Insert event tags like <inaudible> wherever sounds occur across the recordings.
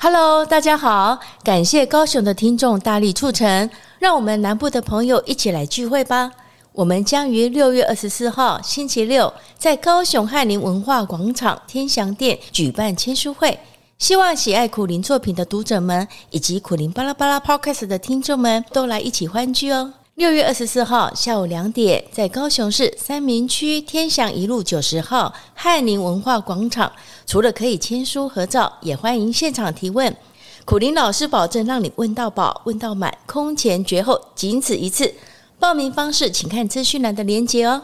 Hello，大家好，感谢高雄的听众大力促成，让我们南部的朋友一起来聚会吧。我们将于六月二十四号星期六在高雄翰林文化广场天祥店举办签书会，希望喜爱苦苓作品的读者们以及苦苓巴拉巴拉 Podcast 的听众们都来一起欢聚哦。六月二十四号下午两点，在高雄市三民区天祥一路九十号翰林文化广场，除了可以签书合照，也欢迎现场提问。苦林老师保证让你问到饱、问到满，空前绝后，仅此一次。报名方式请看资讯栏的链接哦。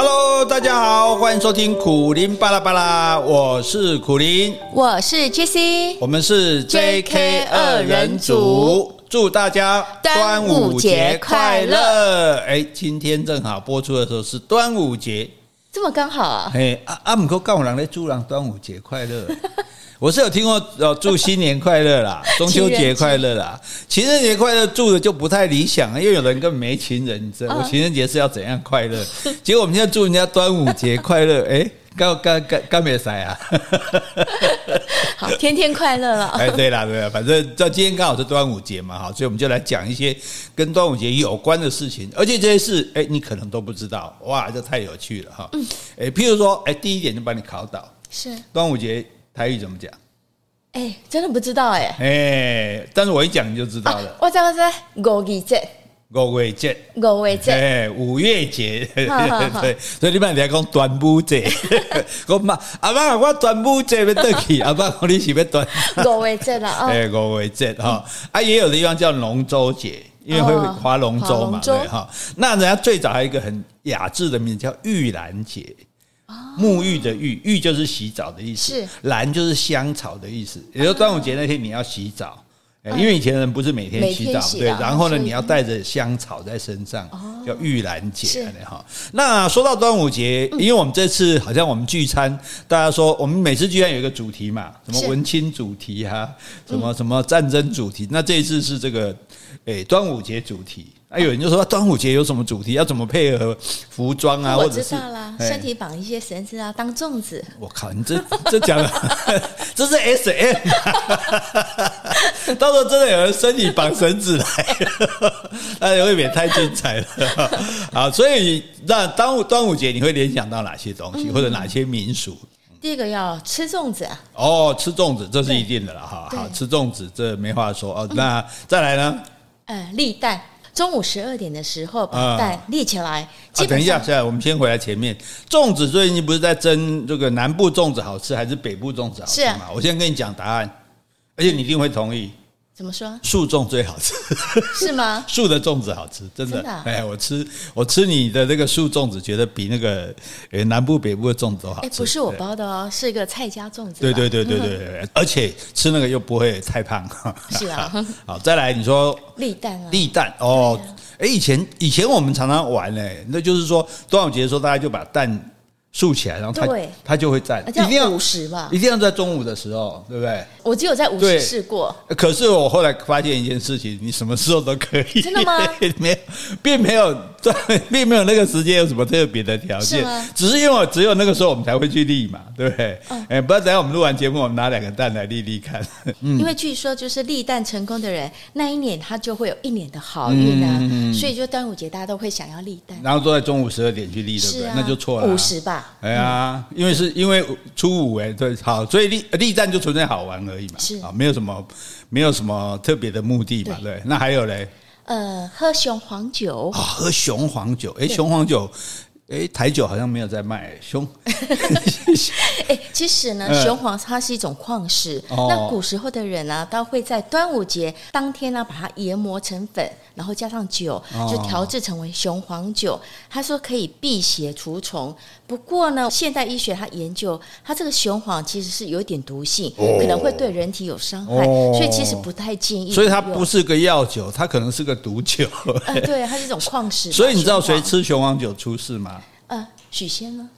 Hello，大家好，欢迎收听苦林巴拉巴拉，我是苦林，我是 JC，我们是 JK 二人组，祝大家端午节快乐！哎，今天正好播出的时候是端午节，这么刚好啊！哎，阿阿姆哥告我人来祝人端午节快乐。我是有听过哦，祝新年快乐啦，<laughs> 中秋节快乐啦，情人节快乐，祝的就不太理想，因为有人根本没情人，你知道我情人节是要怎样快乐？<laughs> 结果我们现在祝人家端午节快乐，<laughs> 哎，干干干干没塞啊！好，天天快乐了。哎，对啦，对啦，反正这今天刚好是端午节嘛，哈，所以我们就来讲一些跟端午节有关的事情，而且这些事，哎，你可能都不知道，哇，这太有趣了哈。哎，譬如说，哎，第一点就把你考倒，是端午节。台语怎么讲？哎、欸，真的不知道哎、欸。哎、欸，但是我一讲你就知道了。啊、我讲的是五月节，五月节，五月节，哎，五月节。<laughs> 对，所以你们来讲端午节。<laughs> 我妈阿妈，我端午节要得去。<laughs> 阿妈，你是要端五月节了啊？哎，五月节哈。啊，也有的地方叫龙舟节，因为会划龙舟嘛，对哈。那人家最早还有一个很雅致的名字叫玉兰节。沐浴的浴，浴就是洗澡的意思，是兰就是香草的意思。也就端午节那天你要洗澡，因为以前人不是每天洗澡，对。然后呢，你要带着香草在身上，叫玉兰节。哈，那说到端午节，因为我们这次好像我们聚餐，大家说我们每次聚餐有一个主题嘛，什么文青主题哈，什么什么战争主题。那这一次是这个，诶，端午节主题。啊，有人就说端午节有什么主题？要怎么配合服装啊？我知道啦，身体绑一些绳子啊，当粽子。我靠，你这这讲的，<laughs> 这是 S M。到时候真的有人身体绑绳子来，<laughs> 那也未免太精彩了。好，所以那端午端午节你会联想到哪些东西，或者哪些民俗？第一个要吃粽子啊。哦，吃粽子这是一定的了哈。好，吃粽子这没话说哦。那再来呢？呃，立蛋。中午十二点的时候把蛋立起来。啊，等一下，现在我们先回来前面。粽子最近不是在争这个南部粽子好吃还是北部粽子好吃嘛？我先跟你讲答案，而且你一定会同意。怎么说？树粽最好吃，<laughs> 是吗？树的粽子好吃，真的。哎，我吃我吃你的那个树粽子，觉得比那个呃南部北部的粽子都好吃。哎，不是我包的哦，是一个蔡家粽子。对对对对对对，而且吃那个又不会太胖。是啊。好，再来你说立蛋啊？立蛋哦。哎，以前以前我们常常玩呢，那就是说端午节的时候，大家就把蛋。竖起来，然后它它就会站，一定要五十吧，一定要在中午的时候，对不对？我只有在午时试过。可是我后来发现一件事情，你什么时候都可以。真的吗？<laughs> 没有，并没有，<laughs> 并没有那个时间有什么特别的条件，只是因为只有那个时候我们才会去立嘛，对不对？哎，不要等下我们录完节目，我们拿两个蛋来立立看。因为据说就是立蛋成功的人，那一年他就会有一年的好运啊，所以就端午节大家都会想要立蛋，然后都在中午十二点去立，对不对？那就错了，五十吧。哎呀，因为是因为初五哎，对，好，所以立立战就纯粹好玩而已嘛，是啊，没有什么没有什么特别的目的嘛，对。那还有嘞，呃，喝雄黄酒啊，喝雄黄酒，哎，雄黄酒。哎，台酒好像没有在卖雄。<laughs> 哎，其实呢，雄黄它是一种矿石。那古时候的人呢，都会在端午节当天呢，把它研磨成粉，然后加上酒，就调制成为雄黄酒。他说可以辟邪除虫。不过呢，现代医学它研究，它这个雄黄其实是有一点毒性，可能会对人体有伤害，所以其实不太建议。所以它不是个药酒，它可能是个毒酒。呃，<laughs> 对，它是一种矿石。<laughs> 所以你知道谁吃雄黄酒出事吗？呃，许仙呢？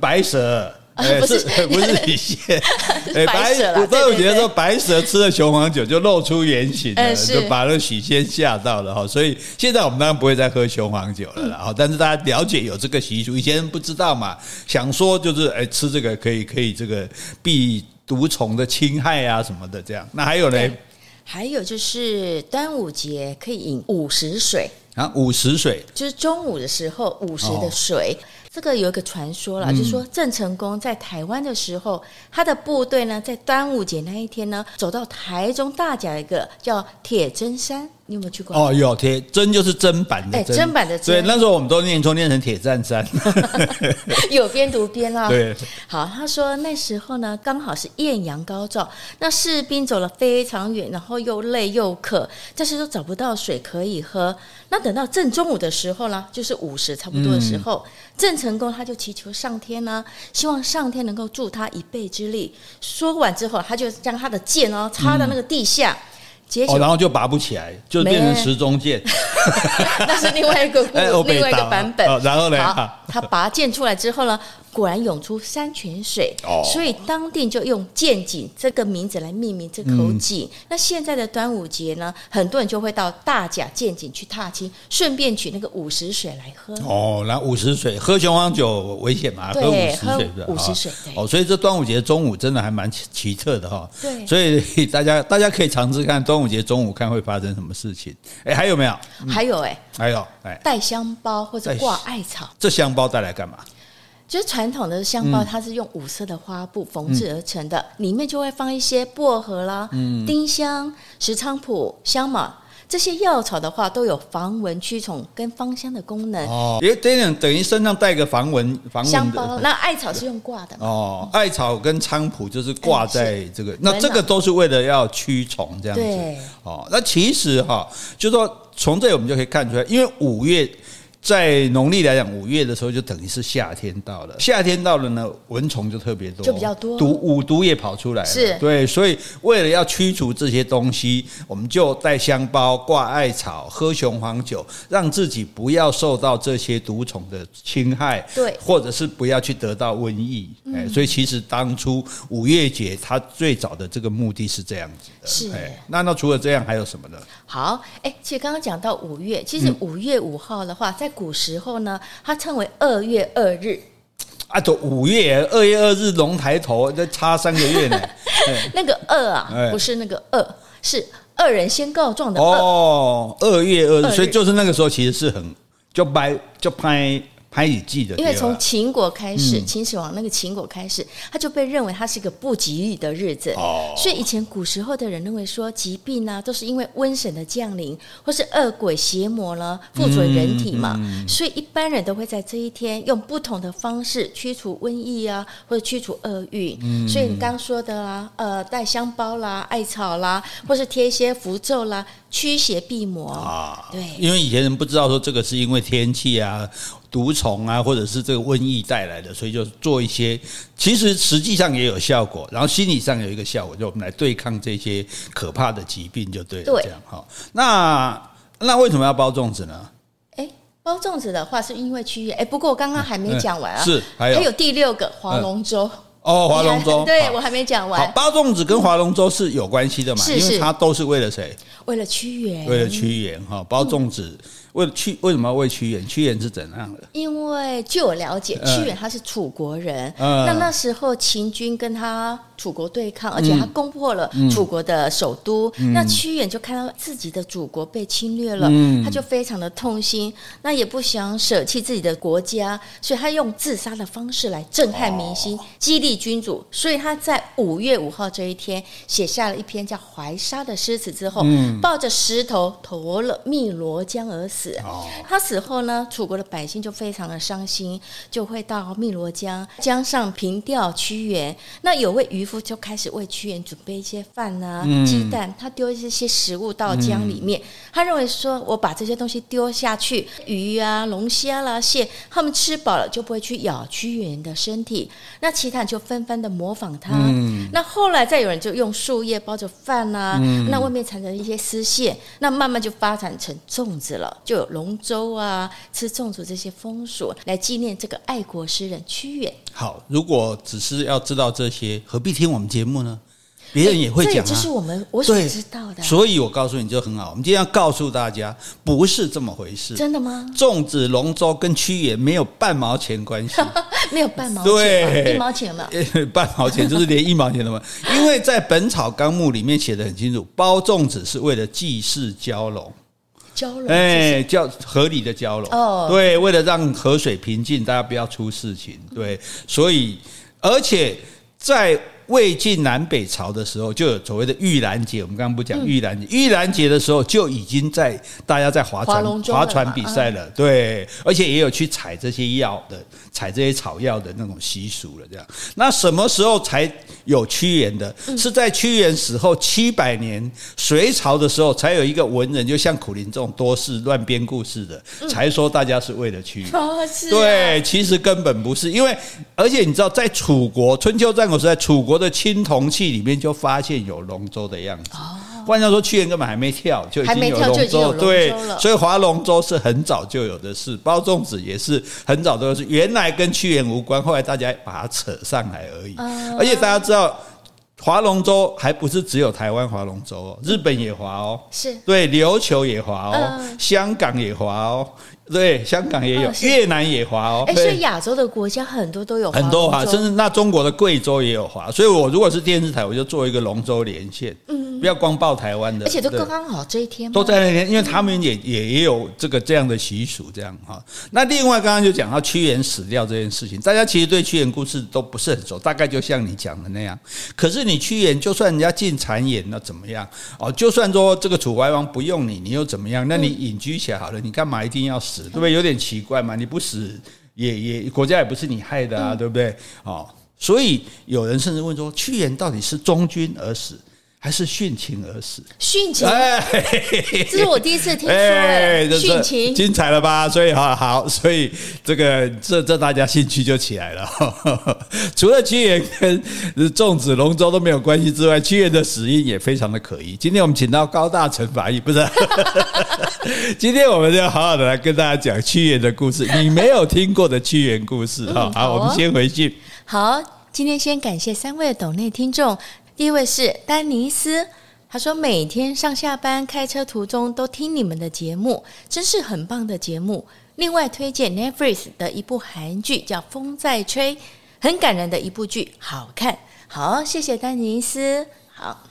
白蛇 <laughs> 哎，不是 <laughs> 不是 <laughs> 许仙，哎，白蛇端午节的时候，白蛇吃了雄黄酒就露出原形了，就把那许仙吓到了哈。所以现在我们当然不会再喝雄黄酒了啦。哈，但是大家了解有这个习俗，以前不知道嘛，想说就是哎吃这个可以可以这个避毒虫的侵害啊什么的这样。那还有呢？还有就是端午节可以饮午时水啊，午时水就是中午的时候午时的水。哦这个有一个传说了，就是说郑成功在台湾的时候，他的部队呢，在端午节那一天呢，走到台中大甲一个叫铁砧山。你有没有去过？哦，有铁砧就是砧板的砧，砧板的砧。对，那时候我们都念错，念成铁站山。<laughs> 有边读边啊。<laughs> 对。好，他说那时候呢，刚好是艳阳高照，那士兵走了非常远，然后又累又渴，但是都找不到水可以喝。那等到正中午的时候呢，就是午时差不多的时候，郑、嗯、成功他就祈求上天呢，希望上天能够助他一臂之力。说完之后，他就将他的剑哦插到那个地下。嗯哦，然后就拔不起来，就变成时中剑。<laughs> 那是另外一个 <laughs> 另外一个版本。哦、然后呢？好，他拔剑出来之后呢？果然涌出山泉水，哦、所以当地就用剑井这个名字来命名这口井。嗯、那现在的端午节呢，很多人就会到大甲剑井去踏青，顺便取那个午时水来喝。哦，那午时水喝雄黄酒危险吗？对喝午时水喝午时水。哦，所以这端午节中午真的还蛮奇特的哈。对，所以大家大家可以尝试看端午节中午看会发生什么事情。哎，还有没有？还有哎、嗯，还有哎，带香包或者挂艾草。这香包带来干嘛？就是传统的香包，它是用五色的花布缝制而成的，嗯、里面就会放一些薄荷啦、嗯、丁香、石菖蒲、香茅这些药草的话，都有防蚊驱虫跟芳香的功能。哦，也等于等于身上带个防蚊防蚊香包。那艾草是用挂的。哦，艾草跟菖蒲就是挂在这个，嗯、那这个都是为了要驱虫这样子。对。哦，那其实哈，就说从这里我们就可以看出来，因为五月。在农历来讲，五月的时候就等于是夏天到了。夏天到了呢，蚊虫就特别多，就比较多，毒五毒也跑出来了。是，对，所以为了要驱除这些东西，我们就带香包、挂艾草、喝雄黄酒，让自己不要受到这些毒虫的侵害。对，或者是不要去得到瘟疫。哎、嗯，所以其实当初五月节它最早的这个目的是这样子的。是，那那除了这样还有什么呢？好，哎，其实刚刚讲到五月，其实五月五号的话，在古时候呢，它称为二月二日。啊，都五月二月二日龙抬头，这差三个月呢。<laughs> 那个二啊，不是那个二，是二人先告状的哦。二月二日，所以就是那个时候，其实是很就拍就拍。拍日记的，因为从秦国开始，嗯、秦始皇那个秦国开始，他就被认为他是一个不吉利的日子，哦、所以以前古时候的人认为说疾病呢、啊、都是因为瘟神的降临，或是恶鬼邪魔呢附着人体嘛，嗯嗯、所以一般人都会在这一天用不同的方式驱除瘟疫啊，或者驱除厄运。嗯、所以你刚说的啦，呃，带香包啦、艾草啦，或是贴一些符咒啦，驱邪避魔。啊。对，因为以前人不知道说这个是因为天气啊。毒虫啊，或者是这个瘟疫带来的，所以就做一些，其实实际上也有效果，然后心理上有一个效果，就我们来对抗这些可怕的疾病，就对了。对，这样哈。那那为什么要包粽子呢？哎，包粽子的话是因为屈原。哎，不过我刚刚还没讲完啊，是还有还有第六个划龙舟。哦，划龙舟，<laughs> 对我还没讲完。好，包粽子跟划龙舟是有关系的嘛？是是，因为它都是为了谁？为了屈原。为了屈原哈，包粽子。为屈为什么要为屈原？屈原是怎样的？因为据我了解，屈原他是楚国人。嗯、那那时候秦军跟他楚国对抗，而且他攻破了楚国的首都。嗯、那屈原就看到自己的祖国被侵略了，嗯、他就非常的痛心，那也不想舍弃自己的国家，所以他用自杀的方式来震撼民心，哦、激励君主。所以他在五月五号这一天写下了一篇叫《怀沙》的诗词之后，嗯、抱着石头投了汨罗江而死。他死后呢，楚国的百姓就非常的伤心，就会到汨罗江江上凭吊屈原。那有位渔夫就开始为屈原准备一些饭啊、嗯、鸡蛋，他丢一些食物到江里面。嗯、他认为说，我把这些东西丢下去，鱼啊、龙虾啦、蟹，他们吃饱了就不会去咬屈原的身体。那其他人就纷纷的模仿他。嗯、那后来再有人就用树叶包着饭啊，嗯、那外面缠着一些丝线，那慢慢就发展成粽子了。就就有龙舟啊、吃粽子这些风俗来纪念这个爱国诗人屈原。好，如果只是要知道这些，何必听我们节目呢？别人也会讲啊，这是我们我所知道的。所以我告诉你就很好。我们今天要告诉大家，不是这么回事。真的吗？粽子、龙舟跟屈原没有半毛钱关系，<laughs> 没有半毛钱，对，一毛钱了？<laughs> 半毛钱就是连一毛钱都没有。因为在《本草纲目》里面写得很清楚，包粽子是为了祭祀蛟龙。哎，叫合理的交融。哦，对，为了让河水平静，大家不要出事情。对，所以而且在。魏晋南北朝的时候，就有所谓的玉兰节。我们刚刚不讲玉兰节，玉兰节的时候就已经在大家在划船、划船比赛了。对，而且也有去采这些药的、采这些草药的那种习俗了。这样，那什么时候才有屈原的？是在屈原死后七百年，隋朝的时候才有一个文人，就像苦林这种多事乱编故事的，才说大家是为了屈原。<laughs> 对，其实根本不是，因为而且你知道，在楚国春秋战国时代，楚国。我的青铜器里面就发现有龙舟的样子。换句话说，屈原根本还没跳，就已经有龙舟。对，所以划龙舟是很早就有的事，包粽子也是很早都是。原来跟屈原无关，后来大家把它扯上来而已。而且大家知道，划龙舟还不是只有台湾划龙舟哦，日本也划哦，是对，琉球也划哦，香港也划哦。对，香港也有，越南也滑哦。哎，所以亚洲的国家很多都有很多划，甚至那中国的贵州也有滑。所以我如果是电视台，我就做一个龙舟连线，嗯，不要光报台湾的，而且都刚刚好这一天，都在那天，因为他们也也也有这个这样的习俗，这样哈。那另外刚刚就讲到屈原死掉这件事情，大家其实对屈原故事都不是很熟，大概就像你讲的那样。可是你屈原，就算人家进谗言，那怎么样？哦，就算说这个楚怀王不用你，你又怎么样？那你隐居起来好了，你干嘛一定要死？对不对？有点奇怪嘛，你不死也也国家也不是你害的啊，对不对？哦，所以有人甚至问说，屈原到底是忠君而死，还是殉情而死？殉情，哎，<laughs> 这是我第一次听说，哎，殉情，精彩了吧？所以哈好，所以这个这这大家兴趣就起来了。<laughs> 除了屈原跟粽子龙舟都没有关系之外，屈原的死因也非常的可疑。今天我们请到高大成法医，不是？<laughs> <laughs> 今天我们就要好好的来跟大家讲屈原的故事，你没有听过的屈原故事哈。好，我们先回去。好，今天先感谢三位懂内听众。第一位是丹尼斯，他说每天上下班开车途中都听你们的节目，真是很棒的节目。另外推荐 Netflix 的一部韩剧叫《风在吹》，很感人的一部剧，好看。好，谢谢丹尼斯。好，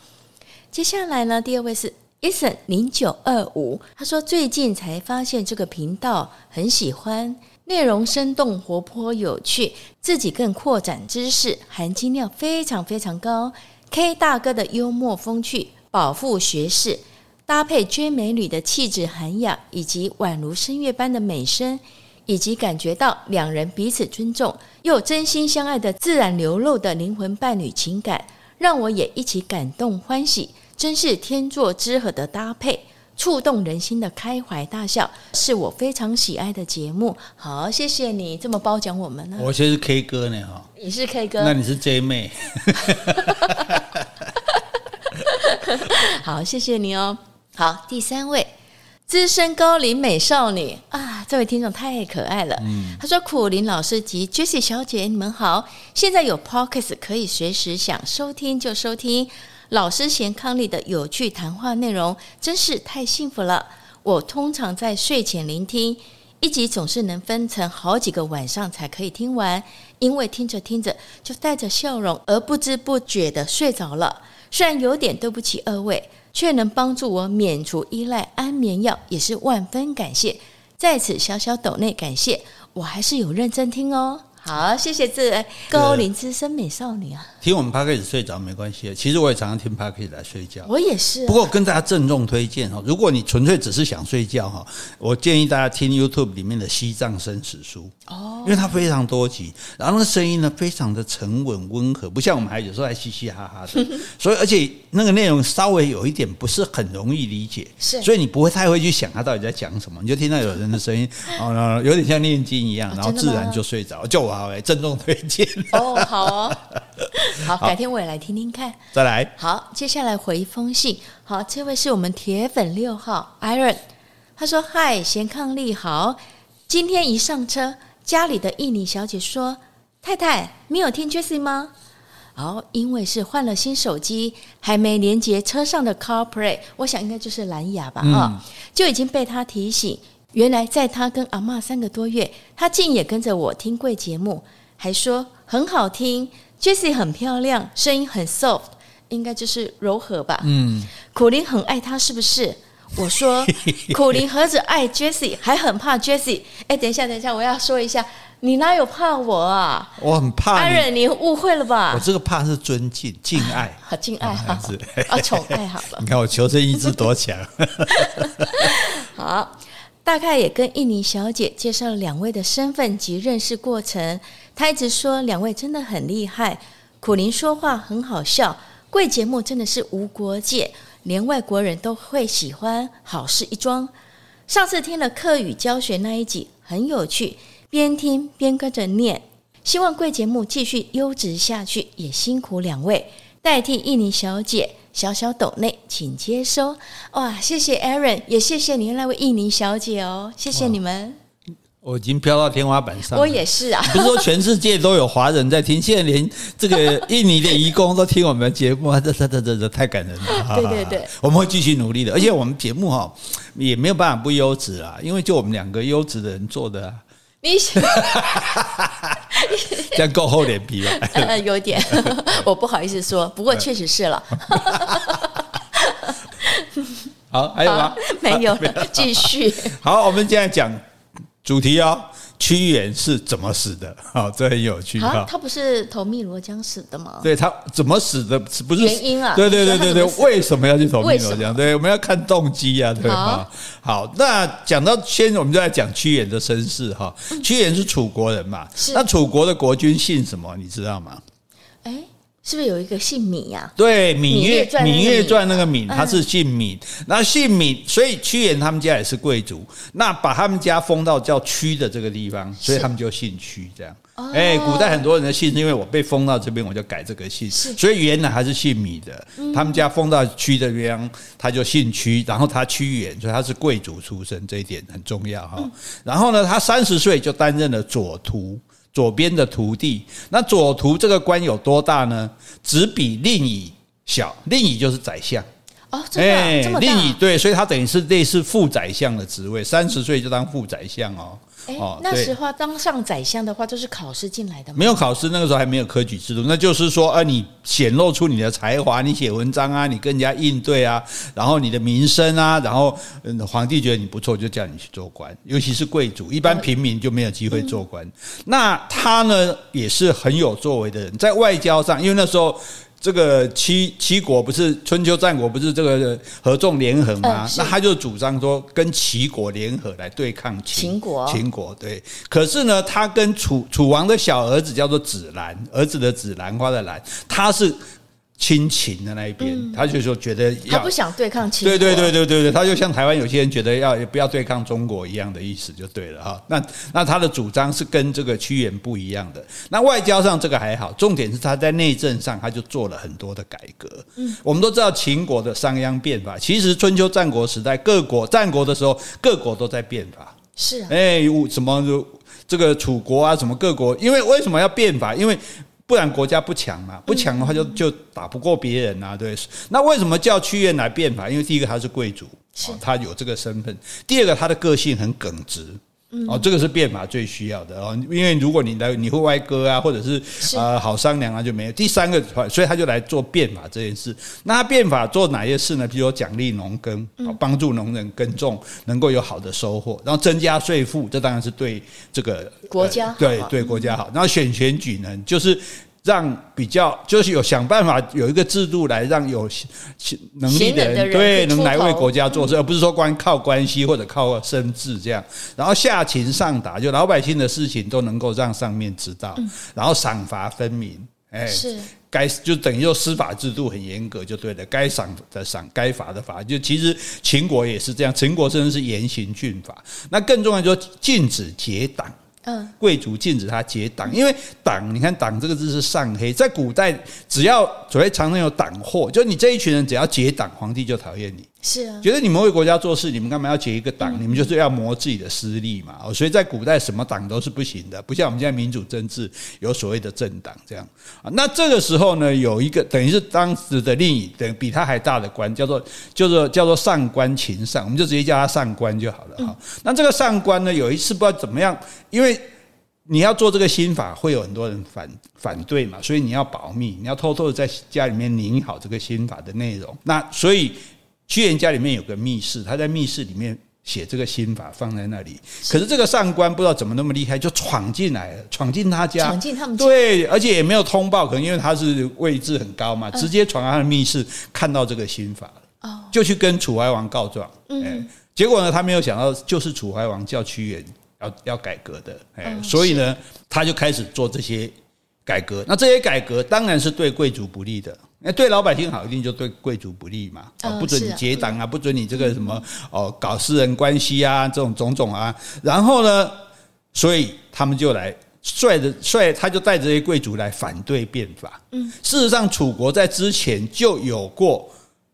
接下来呢，第二位是 Eason 零九二五，他说最近才发现这个频道，很喜欢。内容生动活泼有趣，自己更扩展知识，含金量非常非常高。K 大哥的幽默风趣，饱腹学识，搭配娟美女的气质涵养，以及宛如声乐般的美声，以及感觉到两人彼此尊重又真心相爱的自然流露的灵魂伴侣情感，让我也一起感动欢喜，真是天作之合的搭配，触动人心的开怀大笑，是我非常喜爱的节目。好，谢谢你这么褒奖我们呢。我先是 K 歌呢，哈，你是 K 歌，那你是 J 妹。<laughs> 好，谢谢你哦。好，第三位资深高龄美少女啊，这位听众太可爱了。嗯，他说：“苦林老师及 Jessie 小姐，你们好。现在有 Podcast 可以随时想收听就收听。老师贤伉俪的有趣谈话内容，真是太幸福了。我通常在睡前聆听一集，总是能分成好几个晚上才可以听完，因为听着听着就带着笑容，而不知不觉的睡着了。”虽然有点对不起二位，却能帮助我免除依赖安眠药，也是万分感谢。在此小小抖内感谢，我还是有认真听哦。好，谢谢这位高龄资深美少女啊。听我们 Podcast 睡着没关系，其实我也常常听 Podcast 来睡觉。我也是。不过跟大家郑重推荐哈，如果你纯粹只是想睡觉哈，我建议大家听 YouTube 里面的《西藏生死书》哦，因为它非常多集，然后那个声音呢非常的沉稳温和，不像我们还有时候还嘻嘻哈哈的。<laughs> 所以而且那个内容稍微有一点不是很容易理解，是，所以你不会太会去想他到底在讲什么，你就听到有人的声音 <laughs> 哦，有点像念经一样，然后自然就睡着。就我好哎，郑重推荐哦，好哦。<laughs> 好，改天我也来听听看。再来，好，接下来回一封信。好，这位是我们铁粉六号 Iron，他说：“嗨，贤伉俪好，今天一上车，家里的印尼小姐说：‘太太，你有听 Jessie 吗？’哦，因为是换了新手机，还没连接车上的 CarPlay，我想应该就是蓝牙吧，哈、嗯，就已经被他提醒。原来在他跟阿嬷三个多月，他竟也跟着我听贵节目，还说很好听，Jessie 很漂亮，声音很 soft，应该就是柔和吧。嗯，苦苓很爱她，是不是？我说 <laughs> 苦苓何止爱 Jessie，还很怕 Jessie。哎，等一下，等一下，我要说一下。你哪有怕我啊？我很怕你。你误会了吧？我这个怕是尊敬、敬爱，<laughs> 好敬爱哈，啊，宠爱好了。<laughs> 你看我求生意志多强。好，大概也跟印尼小姐介绍了两位的身份及认识过程。她一直说两位真的很厉害，苦苓说话很好笑，贵节目真的是无国界，连外国人都会喜欢，好事一桩。上次听了客语教学那一集，很有趣。边听边跟着念，希望贵节目继续优质下去，也辛苦两位代替印尼小姐小小抖内，请接收。哇，谢谢 Aaron，也谢谢你那位印尼小姐哦，谢谢你们。我已经飘到天花板上，我也是啊。不是说全世界都有华人在听，现在连这个印尼的移工都听我们的节目，这这这这这太感人了。<laughs> 对对对，我们会继续努力的，而且我们节目哈也没有办法不优质啊，因为就我们两个优质的人做的啊。你想 <laughs> 这样够厚脸皮吧？<laughs> 呃，有点，我不好意思说，不过确实是了。好，还有吗？没有了，继续。好，我们现在讲主题哦。屈原是怎么死的？好，<laughs> 这很有趣。啊，他不是投汨罗江死的吗？对，他怎么死的？不是原因啊？对对对对对，为什么要去投汨罗江？对，我们要看动机啊，对吧？好，那讲到先，我们就来讲屈原的身世哈。屈原是楚国人嘛？那楚国的国君姓什么？你知道吗？哎。是不是有一个姓芈呀？对，《芈月》《芈月传》那个芈，他是姓芈。那姓芈，所以屈原他们家也是贵族。那把他们家封到叫屈的这个地方，所以他们就姓屈。这样，哎，古代很多人的姓是因为我被封到这边，我就改这个姓。所以原来还是姓芈的。他们家封到屈的边，他就姓屈。然后他屈原，所以他是贵族出身，这一点很重要哈。然后呢，他三十岁就担任了左徒。左边的徒弟，那左徒这个官有多大呢？只比令尹小，令尹就是宰相哦，真的、啊欸、这么大？令尹对，所以他等于是类似副宰相的职位，三十岁就当副宰相哦。哎，那时候当上宰相的话，就是考试进来的吗？没有考试，那个时候还没有科举制度。那就是说，啊，你显露出你的才华，你写文章啊，你跟人家应对啊，然后你的名声啊，然后嗯，皇帝觉得你不错，就叫你去做官。尤其是贵族，一般平民就没有机会做官。那他呢，也是很有作为的人，在外交上，因为那时候。这个七七国不是春秋战国不是这个合纵连横吗？那他就主张说跟齐国联合来对抗秦，秦国。秦国对，可是呢，他跟楚楚王的小儿子叫做子兰，儿子的子兰花的兰，他是。亲情的那一边，他就说觉得他不想对抗秦，对对对对对对，他就像台湾有些人觉得要不要对抗中国一样的意思就对了哈。那那他的主张是跟这个屈原不一样的。那外交上这个还好，重点是他在内政上他就做了很多的改革。嗯，我们都知道秦国的商鞅变法，其实春秋战国时代各国战国的时候各国都在变法。是啊，哎，什么这个楚国啊，什么各国，因为为什么要变法？因为不然国家不强嘛，不强的话就就打不过别人啊，对。那为什么叫屈原来变法？因为第一个他是贵族，他有这个身份；第二个他的个性很耿直。哦，这个是变法最需要的哦，因为如果你来，你会歪歌啊，或者是呃好商量啊，就没有。第三个，所以他就来做变法这件事。那他变法做哪些事呢？比如说奖励农耕，帮助农人耕种能够有好的收获，然后增加税负，这当然是对这个国家对对国家好。然后选选举呢，就是。让比较就是有想办法有一个制度来让有能力的人对能来为国家做事，而不是说光靠关系或者靠身智这样。然后下情上达，就老百姓的事情都能够让上面知道。然后赏罚分明，哎，是该就等于说司法制度很严格就对了，该赏的赏，该罚的罚。就其实秦国也是这样，秦国真的是严刑峻法。那更重要就是禁止结党。嗯，贵族禁止他结党，因为党，你看“党”这个字是上黑，在古代只要所谓常常有党祸，就你这一群人只要结党，皇帝就讨厌你。是啊，觉得你们为国家做事，你们干嘛要结一个党？你们就是要磨自己的私利嘛。所以在古代，什么党都是不行的，不像我们现在民主政治有所谓的政党这样啊。那这个时候呢，有一个等于是当时的另一等比他还大的官，叫做叫做叫做上官秦上，我们就直接叫他上官就好了哈。那这个上官呢，有一次不知道怎么样，因为你要做这个新法，会有很多人反反对嘛，所以你要保密，你要偷偷的在家里面拟好这个新法的内容。那所以。屈原家里面有个密室，他在密室里面写这个心法放在那里。可是这个上官不知道怎么那么厉害，就闯进来了，闯进他家，闯进他们家。对，而且也没有通报，可能因为他是位置很高嘛，直接闯到他的密室，看到这个心法了，就去跟楚怀王告状。嗯，结果呢，他没有想到，就是楚怀王叫屈原要要改革的，哎，所以呢，他就开始做这些改革。那这些改革当然是对贵族不利的。那对老百姓好，一定就对贵族不利嘛？啊，不准你结党啊，不准你这个什么哦，搞私人关系啊，这种种种啊。然后呢，所以他们就来率着率，他就带着这些贵族来反对变法。嗯，事实上，楚国在之前就有过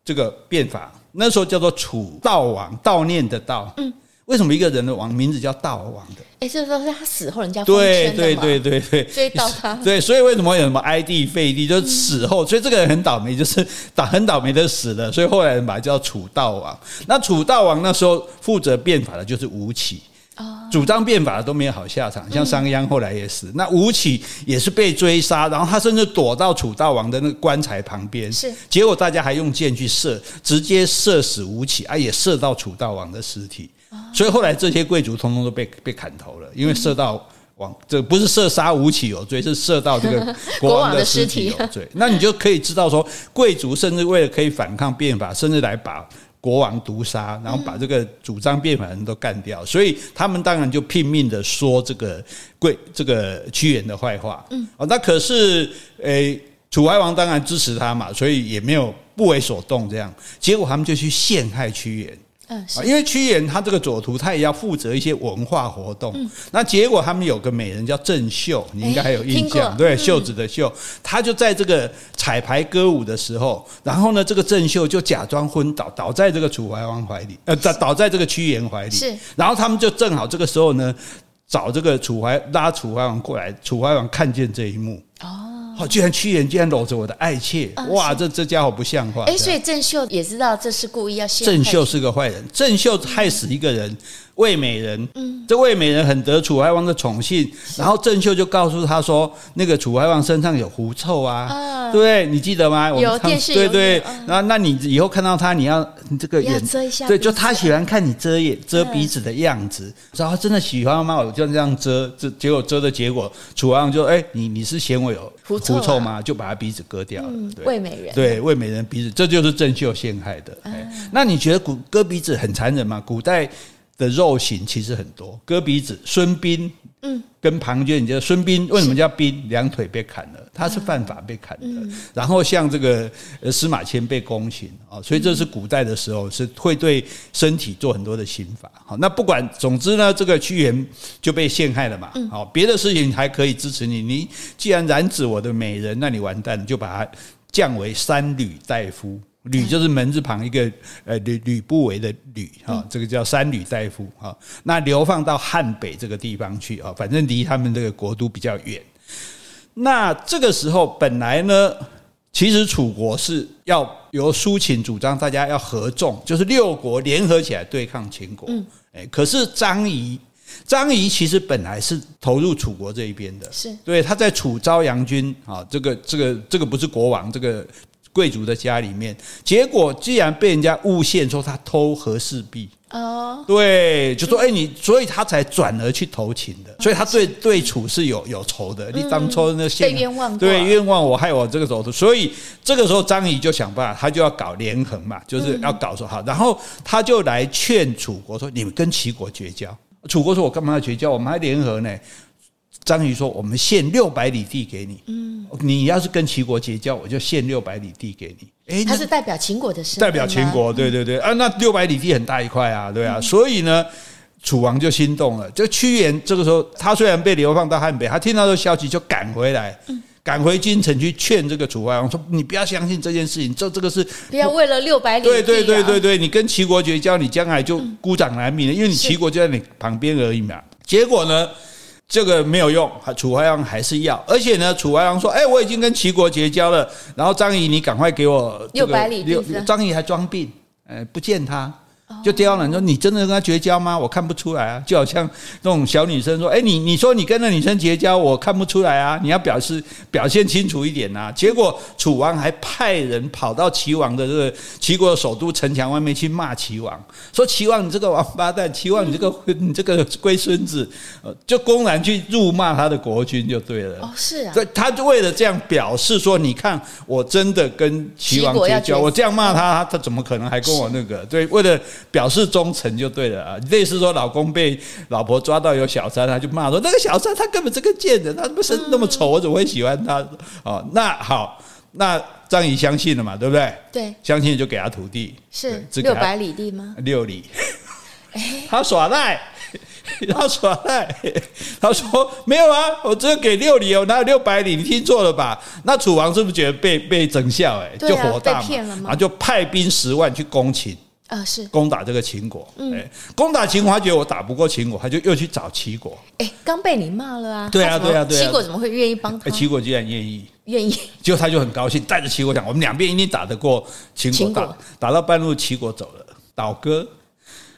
这个变法，那时候叫做楚悼王，悼念的悼。嗯。为什么一个人的王名字叫道王的？哎，就是说是他死后人家对对对对对追悼他。对，所以为什么有什么哀帝废帝，就是死后，所以这个人很倒霉，就是倒很倒霉的死了，所以后来人把他叫楚悼王。那楚悼王那时候负责变法的就是吴起，主张变法的都没有好下场，像商鞅后来也死，那吴起也是被追杀，然后他甚至躲到楚悼王的那个棺材旁边，是结果大家还用箭去射，直接射死吴起，啊，也射到楚悼王的尸体。所以后来这些贵族通通都被被砍头了，因为射到王，这不是射杀吴起有罪，是射到这个 <laughs> 国王的尸体有罪。那你就可以知道说，贵族甚至为了可以反抗变法，甚至来把国王毒杀，然后把这个主张变法的人都干掉。所以他们当然就拼命的说这个贵这个屈原的坏话。嗯，哦，那可是诶，楚怀王当然支持他嘛，所以也没有不为所动。这样，结果他们就去陷害屈原。嗯，因为屈原他这个左徒，他也要负责一些文化活动。嗯，那结果他们有个美人叫郑袖，你应该还有印象，对，袖子的袖，他就在这个彩排歌舞的时候，然后呢，这个郑袖就假装昏倒，倒在这个楚怀王怀里，呃，倒倒在这个屈原怀里。是，然后他们就正好这个时候呢，找这个楚怀拉楚怀王过来，楚怀王看见这一幕。哦。哦，居然屈原竟然搂着我的爱妾，哇！这这家伙不像话。哎，所以郑袖也知道这是故意要陷害。郑袖是个坏人，郑袖害死一个人。魏美人，嗯，这魏美人很得楚怀王的宠幸，然后郑袖就告诉他说，那个楚怀王身上有狐臭啊，对不对？你记得吗？有电视，对对。然后，那你以后看到他，你要你这个眼遮一下，对，就他喜欢看你遮眼、遮鼻子的样子。然后真的喜欢吗？我就这样遮，这结果遮的结果，楚怀王就哎，你你是嫌我有狐臭吗？就把他鼻子割掉了。魏美人，对，魏美人鼻子，这就是郑袖陷害的。那你觉得古割鼻子很残忍吗？古代。的肉刑其实很多，割鼻子。孙膑，嗯，跟庞涓，你觉得孙膑为什么叫膑？两腿被砍了，他是犯法被砍的。嗯、然后像这个司马迁被宫刑啊，所以这是古代的时候是会对身体做很多的刑罚。好，那不管，总之呢，这个屈原就被陷害了嘛。好，别的事情还可以支持你，你既然染指我的美人，那你完蛋，就把他降为三闾大夫。吕就是门字旁一个呃吕吕不韦的吕哈，这个叫三吕大夫哈。那流放到汉北这个地方去啊，反正离他们这个国都比较远。那这个时候本来呢，其实楚国是要由苏秦主张，大家要合纵，就是六国联合起来对抗秦国。哎，可是张仪，张仪其实本来是投入楚国这一边的，是对他在楚昭阳君啊，这个这个这个不是国王这个。贵族的家里面，结果既然被人家诬陷说他偷和氏璧哦，对，就说哎你，所以他才转而去投秦的，所以他对对楚是有有仇的。你当初那陷被冤枉，对冤枉我，害我这个走的，所以这个时候张仪就想办法，他就要搞连横嘛，就是要搞说好，然后他就来劝楚国说，你们跟齐国绝交。楚国说，我干嘛要绝交？我们还联合呢。张仪说：“我们献六百里地给你，嗯，你要是跟齐国结交，我就献六百里地给你。诶，他是代表秦国的事，代表秦国，对对对。啊，那六百里地很大一块啊，对啊，所以呢，楚王就心动了。就屈原这个时候，他虽然被流放到汉北，他听到这个消息就赶回来，赶回京城去劝这个楚怀王说：“你不要相信这件事情，这这个是不要为了六百里。对对对对对，你跟齐国绝交，你将来就孤掌难鸣了，因为你齐国就在你旁边而已嘛。结果呢，这个没有用，楚怀王还是要，而且呢，楚怀王说：“哎，我已经跟齐国结交了，然后张仪，你赶快给我六百里地。”张仪还装病，哎，不见他。就刁难说：“你真的跟他绝交吗？我看不出来啊，就好像那种小女生说：‘哎，你你说你跟那女生绝交，我看不出来啊，你要表示表现清楚一点呐。’结果楚王还派人跑到齐王的这个齐国的首都城墙外面去骂齐王，说：‘齐王你这个王八蛋，齐王你这个你这个龟孙子，就公然去辱骂他的国君就对了。’哦，是啊，所以他就为了这样表示说：‘你看我真的跟齐王绝交，我这样骂他，他怎么可能还跟我那个？’对，为了。”表示忠诚就对了啊，类似说老公被老婆抓到有小三，他就骂说那个小三他根本是个贱人，他不是那么丑，我怎么会喜欢他？哦，那好，那张仪相信了嘛，对不对？对，相信就给他土地，是六百里地吗？六里，他耍赖，他耍赖，<laughs> <laughs> 他说没有啊，我只有给六里，我哪有六百里？你听错了吧？那楚王是不是觉得被被整笑？哎，就火大嘛，然后就派兵十万去攻秦。啊，是攻打这个秦国，哎，攻打秦国，他觉得我打不过秦国，他就又去找齐国。哎，刚被你骂了啊！对啊，对啊，对啊！齐国怎么会愿意帮他？齐国居然愿意，愿意，结果他就很高兴，带着齐国讲，我们两边一定打得过秦国。打打到半路，齐国走了，倒戈。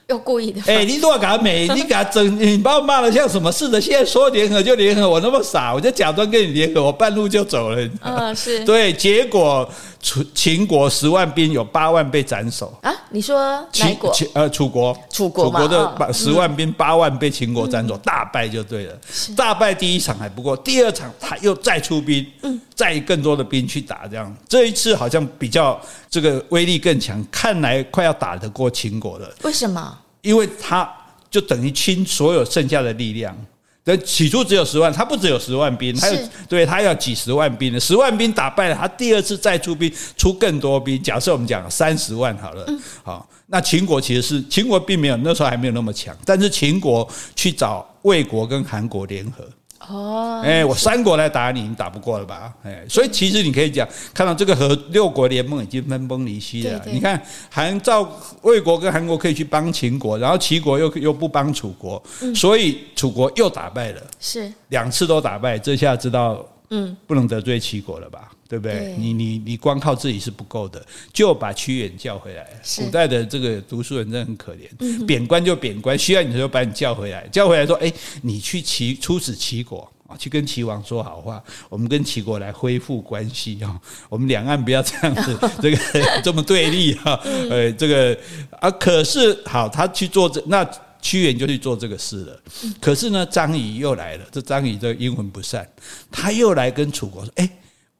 又故意的，哎、欸，你多给他美，<laughs> 你给他整，你把我骂的像什么似的？现在说联合就联合，我那么傻，我就假装跟你联合，我半路就走了。嗯，是对，结果楚秦国十万兵有八万被斩首啊？你说秦国？呃，楚国，楚国，楚国的十万兵八万被秦国斩首，嗯、大败就对了。是大败第一场还不够，第二场他又再出兵，嗯，再更多的兵去打，这样这一次好像比较这个威力更强，看来快要打得过秦国了。为什么？因为他就等于倾所有剩下的力量，但起初只有十万，他不只有十万兵，他有对他要几十万兵的，十万兵打败了，他第二次再出兵，出更多兵。假设我们讲三十万好了，好，那秦国其实是秦国并没有那时候还没有那么强，但是秦国去找魏国跟韩国联合。哦，哎，我三国来打你，你打不过了吧？哎，所以其实你可以讲，看到这个和六国联盟已经分崩离析了。你看，韩赵魏国跟韩国可以去帮秦国，然后齐国又又不帮楚国，所以楚国又打败了，是两次都打败，这下知道。嗯，不能得罪齐国了吧？对不对？对你你你光靠自己是不够的，就把屈原叫回来。古代的这个读书人真的很可怜，贬、官就贬官，需要你的时候把你叫回来，叫回来说：“哎，你去齐出使齐国啊，去跟齐王说好话，我们跟齐国来恢复关系啊，我们两岸不要这样子，<laughs> 这个这么对立哈。<laughs> 呃，这个啊，可是好，他去做这那。”屈原就去做这个事了，可是呢，张仪又来了。这张仪这个阴魂不散，他又来跟楚国说：“哎，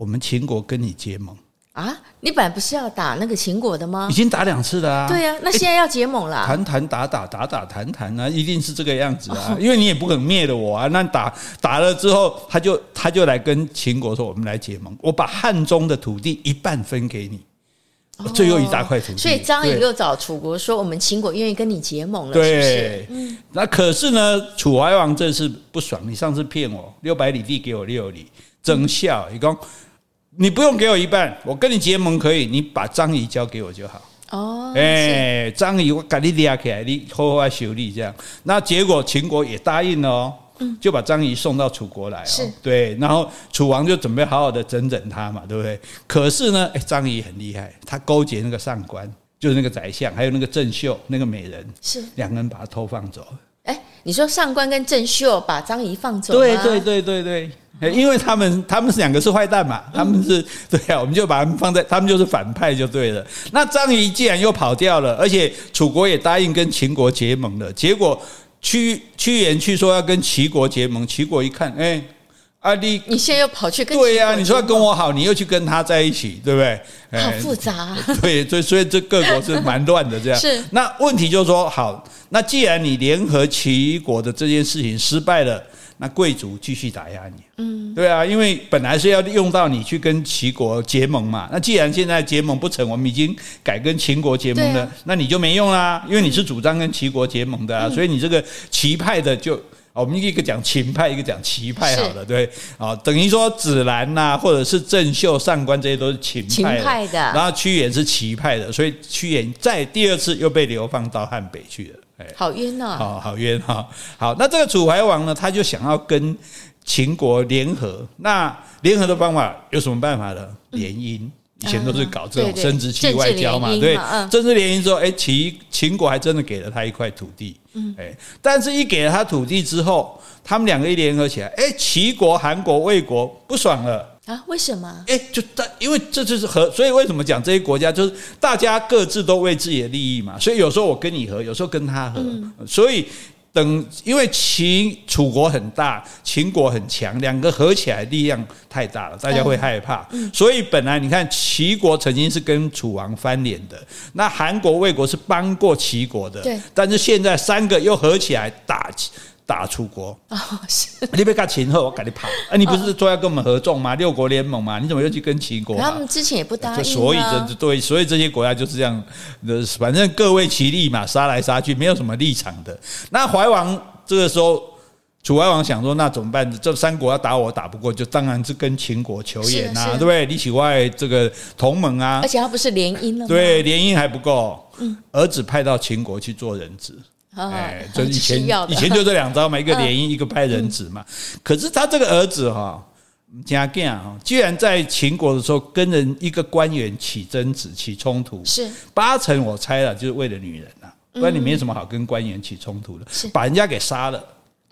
我们秦国跟你结盟啊？你本来不是要打那个秦国的吗？已经打两次了啊。对呀、啊，那现在要结盟了。谈谈打打打打谈谈啊，一定是这个样子啊，因为你也不可能灭了我啊。那打打了之后，他就他就来跟秦国说：我们来结盟，我把汉中的土地一半分给你。”最后一大块土地，所以张仪又找楚国说：“我们秦国愿意跟你结盟了。”对，那可是呢，楚怀王这次不爽，你上次骗我六百里地给我六里，真笑，你讲你不用给我一半，我跟你结盟可以，你把张仪交给我就好。哦，哎，张仪我赶你立起来，你好好修理这样。那结果秦国也答应了哦。就把张仪送到楚国来，是对，然后楚王就准备好好的整整他嘛，对不对？可是呢，哎，张仪很厉害，他勾结那个上官，就是那个宰相，还有那个郑袖那个美人，是两个人把他偷放走。哎，你说上官跟郑袖把张仪放走？对对对对对，因为他们他们是两个是坏蛋嘛，他们是 <laughs> 对啊，我们就把他们放在，他们就是反派就对了。那张仪既然又跑掉了，而且楚国也答应跟秦国结盟了，结果。屈屈原去说要跟齐国结盟，齐国一看，哎，啊，你你现在又跑去跟对呀、啊？你说要跟我好，你又去跟他在一起，对不对？好复杂、啊。对，所以所以这各国是蛮乱的这样。是。那问题就是说，好，那既然你联合齐国的这件事情失败了，那贵族继续打压你。嗯，对啊，因为本来是要用到你去跟齐国结盟嘛。那既然现在结盟不成，我们已经改跟秦国结盟了，啊、那你就没用啦，因为你是主张跟齐国结盟的啊，嗯、所以你这个齐派的就。我们一个讲秦派，一个讲齐派，好了，对，啊，等于说子兰呐，或者是郑袖、上官这些都是秦派的，派的。然后屈原是齐派的，所以屈原在第二次又被流放到汉北去了，哎，好冤呐，好好冤哈，好，那这个楚怀王呢，他就想要跟秦国联合，那联合的方法有什么办法呢？联姻。嗯以前都是搞这种生殖器外交嘛，对，政治联姻之后，哎，齐秦国还真的给了他一块土地，嗯，哎，但是一给了他土地之后，他们两个一联合起来，哎，齐国、韩国、魏国不爽了啊？为什么？哎，就大，因为这就是和，所以为什么讲这些国家就是大家各自都为自己的利益嘛，所以有时候我跟你和，有时候跟他和，所以。等，因为秦楚国很大，秦国很强，两个合起来力量太大了，大家会害怕。所以本来你看齐国曾经是跟楚王翻脸的，那韩国、魏国是帮过齐国的，对。但是现在三个又合起来打。打楚国哦，是你别跟秦后，我赶紧跑。啊，你不是说要跟我们合纵吗？六国联盟嘛，你怎么又去跟秦国？他们之前也不答应。所以这对，所以这些国家就是这样，反正各为其利嘛，杀来杀去，没有什么立场的。那怀王这个时候，楚怀王想说，那怎么办？这三国要打我打不过，就当然是跟秦国求援呐，对不对？你喜外这个同盟啊，而且他不是联姻了吗？对，联姻还不够，嗯，儿子派到秦国去做人质。哎，就以前以前就这两招嘛，一个联姻，一个派人质嘛。可是他这个儿子哈，加干啊，居然在秦国的时候跟人一个官员起争执、起冲突，是八成我猜了，就是为了女人啊，不然你没什么好跟官员起冲突的，把人家给杀了。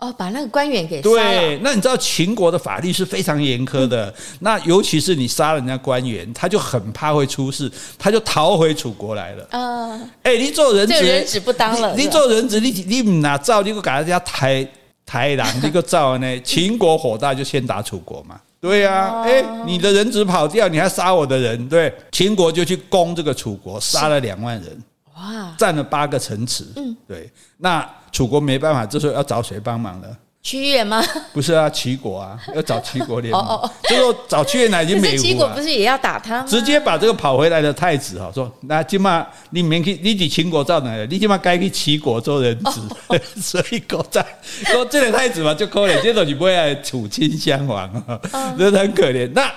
哦，把那个官员给杀了。对，那你知道秦国的法律是非常严苛的。嗯、那尤其是你杀了人家官员，他就很怕会出事，他就逃回楚国来了。嗯、呃，哎、欸，你做人质，人质不当了。你，你做人质，你你唔拿照，你个给人家抬抬狼，你个照呢？<laughs> 秦国火大，就先打楚国嘛。对呀、啊，哎、哦欸，你的人质跑掉，你还杀我的人，对，秦国就去攻这个楚国，杀了两万人。哇，占了八个城池。嗯，对，那楚国没办法，这时候要找谁帮忙呢？屈原吗？不是啊，齐国啊，要找齐国联盟。哦哦，这时候找屈原来已经没。齐国不是也要打他吗？直接把这个跑回来的太子哈说，那起码你免去，你去秦国造哪了？你起码该去齐国做人质。哦、<laughs> 所以国在说这个太子嘛，就可怜，这种你不会来楚秦相王啊，<laughs> 真的很可怜。那。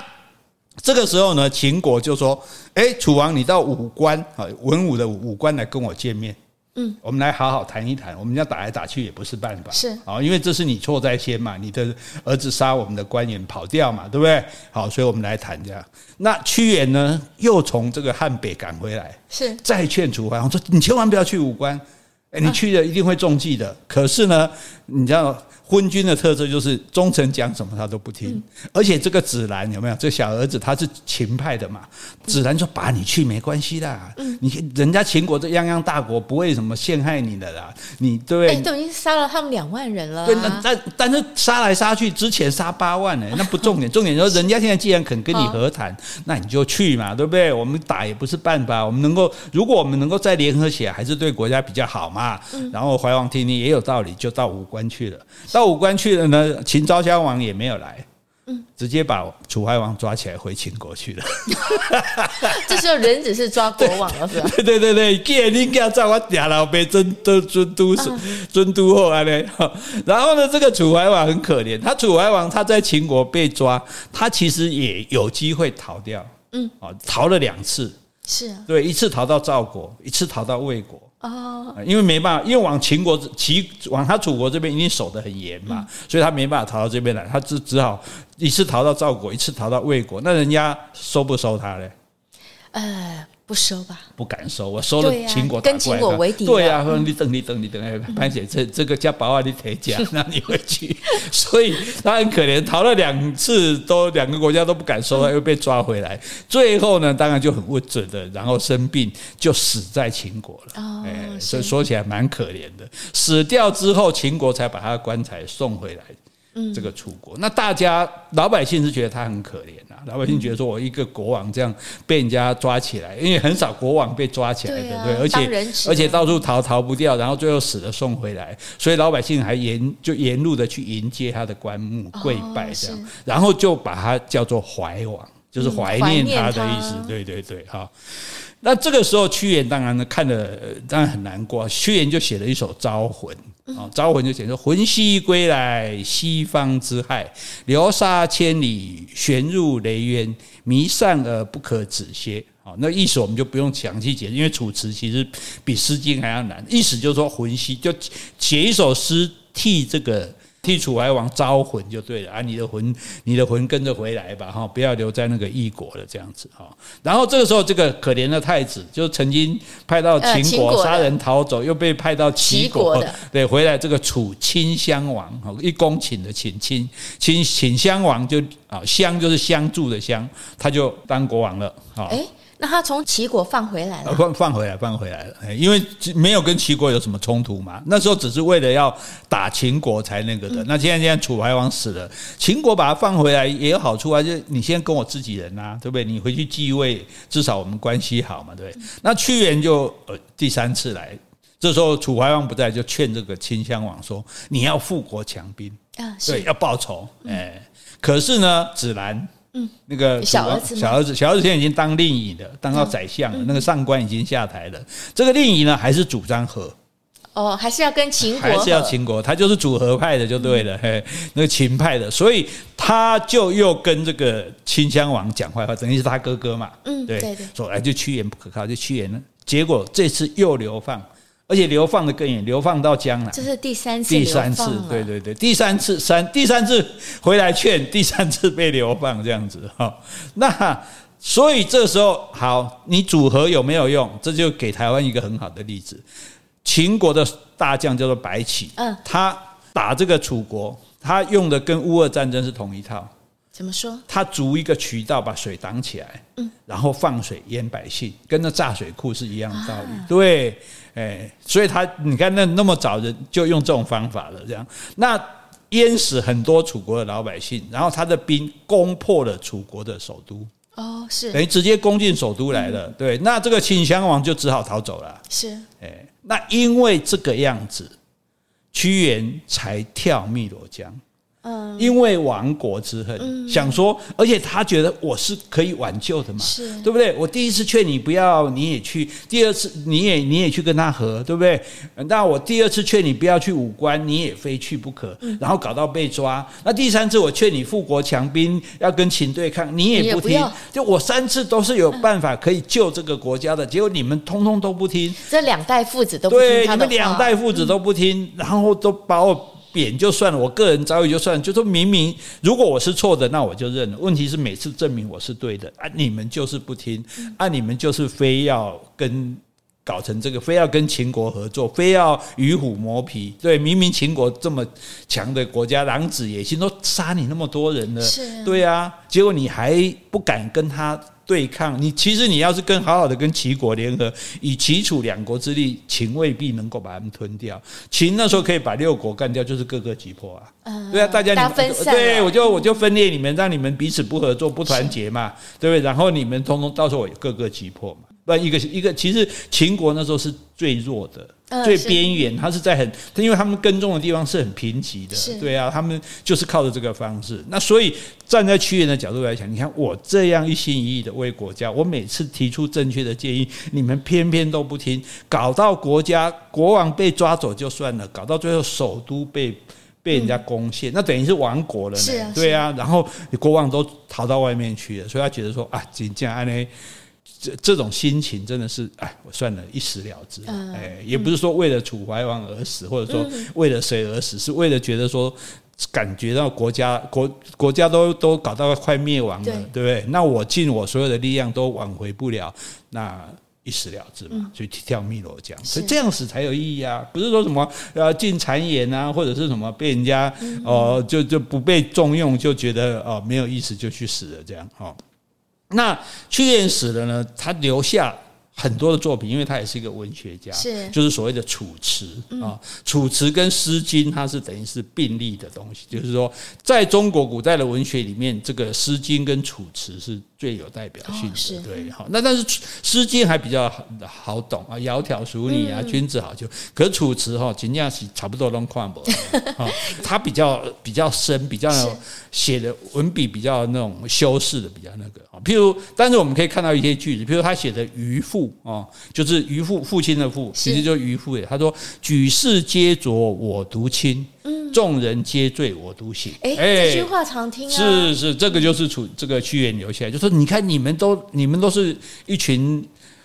这个时候呢，秦国就说：“哎，楚王，你到武关啊，文武的武关来跟我见面，嗯，我们来好好谈一谈。我们要打来打去也不是办法，是啊，因为这是你错在先嘛，你的儿子杀我们的官员跑掉嘛，对不对？好，所以我们来谈这样。那屈原呢，又从这个汉北赶回来，是再劝楚怀王说：你千万不要去武关，哎，你去了一定会中计的。可是呢，你知道。”昏君的特色就是忠臣讲什么他都不听，而且这个子兰有没有？这小儿子他是秦派的嘛？子兰说：“把，你去没关系的，你人家秦国这泱泱大国不会什么陷害你的啦。你对，哎，都已经杀了他们两万人了。对，但但是杀来杀去，之前杀八万呢，<laughs> 那不重点，重点说 <laughs> 人家现在既然肯跟你和谈，那你就去嘛，对不对？我们打也不是办法，我们能够，如果我们能够再联合起来，还是对国家比较好嘛。然后怀王听听也有道理，就到武关去了。到武关去了呢，秦昭襄王也没有来，嗯，直接把楚怀王抓起来回秦国去了。<laughs> 这时候人只是抓国王了，是吧？对对对对，既然你给他抓我家老辈尊都尊都尊都后来呢，<laughs> 然后呢，这个楚怀王很可怜，他楚怀王他在秦国被抓，他其实也有机会逃掉，嗯，啊，逃了两次，是啊，对，一次逃到赵国，一次逃到魏国。哦，因为没办法，因为往秦国、齐往他楚国这边已经守得很严嘛，所以他没办法逃到这边来，他只只好一次逃到赵国，一次逃到魏国。那人家收不收他嘞？呃。不收吧，不敢收。我收了秦国，跟秦国为敌。对呀，说你等你等你等，潘姐这这个家宝啊，你得讲，<laughs> 那你回去。所以他很可怜，逃了两次，都两个国家都不敢收他，又被抓回来。最后呢，当然就很不准的，然后生病就死在秦国了。哎，所以说起来蛮可怜的。死掉之后，秦国才把他的棺材送回来。这个楚国。那大家老百姓是觉得他很可怜啊，老百姓觉得说我一个国王这样被人家抓起来，因为很少国王被抓起来的，对，而且而且到处逃逃不掉，然后最后死了送回来，所以老百姓还沿就沿路的去迎接他的棺木跪拜这样，然后就把他叫做怀王，就是怀念他的意思，对对对，哈。那这个时候，屈原当然呢看了，当然很难过。屈原就写了一首《招魂》啊，《招魂》就写说：“魂兮归来，西方之害，流沙千里，旋入雷渊，弥散而不可止歇。”好，那意思我们就不用详细解释，因为《楚辞》其实比《诗经》还要难。意思就是说，魂兮就写一首诗替这个。替楚怀王招魂就对了啊！你的魂，你的魂跟着回来吧，哈！不要留在那个异国了，这样子哈。然后这个时候，这个可怜的太子就曾经派到秦国杀人逃走，又被派到齐国，对，回来这个楚顷襄王，一公顷的顷，顷顷顷襄王就啊，襄就是相助的襄，他就当国王了，啊。那他从齐国放回来了，放放回来，放回来了。因为没有跟齐国有什么冲突嘛。那时候只是为了要打秦国才那个的。那现在现在楚怀王死了，秦国把他放回来也有好处啊。就你先跟我自己人啊，对不对？你回去继位，至少我们关系好嘛，对不对？那屈原就呃第三次来，这时候楚怀王不在，就劝这个秦襄王说：“你要富国强兵啊，对，要报仇。”哎，可是呢，子兰。嗯，那个小儿子，小儿子，小儿子现在已经当令尹了，当到宰相了。那个上官已经下台了。这个令尹呢，还是主张和。哦，还是要跟秦国，还是要秦国，他就是主和派的，就对了。嘿，那个秦派的，所以他就又跟这个秦襄王讲坏话，等于是他哥哥嘛。嗯，对对对，说哎，就屈原不可靠，就屈原呢。结果这次又流放。而且流放的更远，流放到江南。这是第三次，第三次，对对对，第三次三，第三次回来劝，<laughs> 第三次被流放这样子哈。那所以这时候好，你组合有没有用？这就给台湾一个很好的例子。秦国的大将叫做白起，嗯，他打这个楚国，他用的跟乌俄战争是同一套。怎么说？他筑一个渠道，把水挡起来，嗯，然后放水淹百姓，跟那炸水库是一样的道理。啊、对，哎，所以他你看那那么早人就用这种方法了，这样那淹死很多楚国的老百姓，然后他的兵攻破了楚国的首都。哦，是等于直接攻进首都来了。嗯、对，那这个秦襄王就只好逃走了。是，哎，那因为这个样子，屈原才跳汨罗江。嗯，因为亡国之恨，嗯、想说，而且他觉得我是可以挽救的嘛，是对不对？我第一次劝你不要，你也去；第二次你也你也去跟他和，对不对？那我第二次劝你不要去武关，你也非去不可，然后搞到被抓。那第三次我劝你富国强兵，要跟秦对抗，你也不听。不就我三次都是有办法可以救这个国家的，结果你们通通都不听。这两代父子都不听。对，你们两代父子都不听，然后都把我。贬就算了，我个人遭遇就算了，就说明明如果我是错的，那我就认了。问题是每次证明我是对的啊，你们就是不听，啊，你们就是非要跟搞成这个，非要跟秦国合作，非要与虎谋皮。对，明明秦国这么强的国家，狼子野心都杀你那么多人了，是对啊，结果你还不敢跟他。对抗你，其实你要是跟好好的跟齐国联合，以齐楚两国之力，秦未必能够把他们吞掉。秦那时候可以把六国干掉，就是各个击破啊。嗯，对啊，大家你们对，我就我就分裂你们，让你们彼此不合作、不团结嘛，对不对？然后你们通通到时候我各个击破嘛。不，一个一个，其实秦国那时候是最弱的。最边缘，他是在很，因为他们耕种的地方是很贫瘠的，对啊，他们就是靠着这个方式。那所以站在屈原的角度来讲，你看我这样一心一意的为国家，我每次提出正确的建议，你们偏偏都不听，搞到国家国王被抓走就算了，搞到最后首都被被人家攻陷，那等于是亡国了呢，对啊，然后国王都逃到外面去了，所以他觉得说啊，这样呢。这这种心情真的是，哎，我算了一死了之，哎，也不是说为了楚怀王而死，或者说为了谁而死，是为了觉得说感觉到国家国国家都都搞到快灭亡了，对不对？那我尽我所有的力量都挽回不了，那一死了之嘛，所以跳汨罗江，所以这样死才有意义啊！不是说什么呃进谗言啊，或者是什么被人家哦就就不被重用，就觉得哦没有意思就去死了这样哈。那屈原死了呢？他留下很多的作品，因为他也是一个文学家，是。就是所谓的楚辞啊，楚辞跟《诗经》它是等于是并立的东西，就是说，在中国古代的文学里面，这个《诗经》跟楚辞是最有代表性的，是。对，好，那但是《诗经》还比较好懂啊，窈窕淑女啊，君子好逑，可是楚辞哈，尽量是差不多都看不懂，<laughs> 它比较比较深，比较写的文笔比较那种修饰的比较那个啊，譬如，但是我们可以看到一些句子，譬如他写的《渔父》。哦，就是渔父，父亲的父，其实就是渔父耶。他说：“举世皆浊我独清，众人皆醉我独醒。”哎，这句话常听啊。是是，这个就是楚这个屈原留下来，就说你看你们都你们都是一群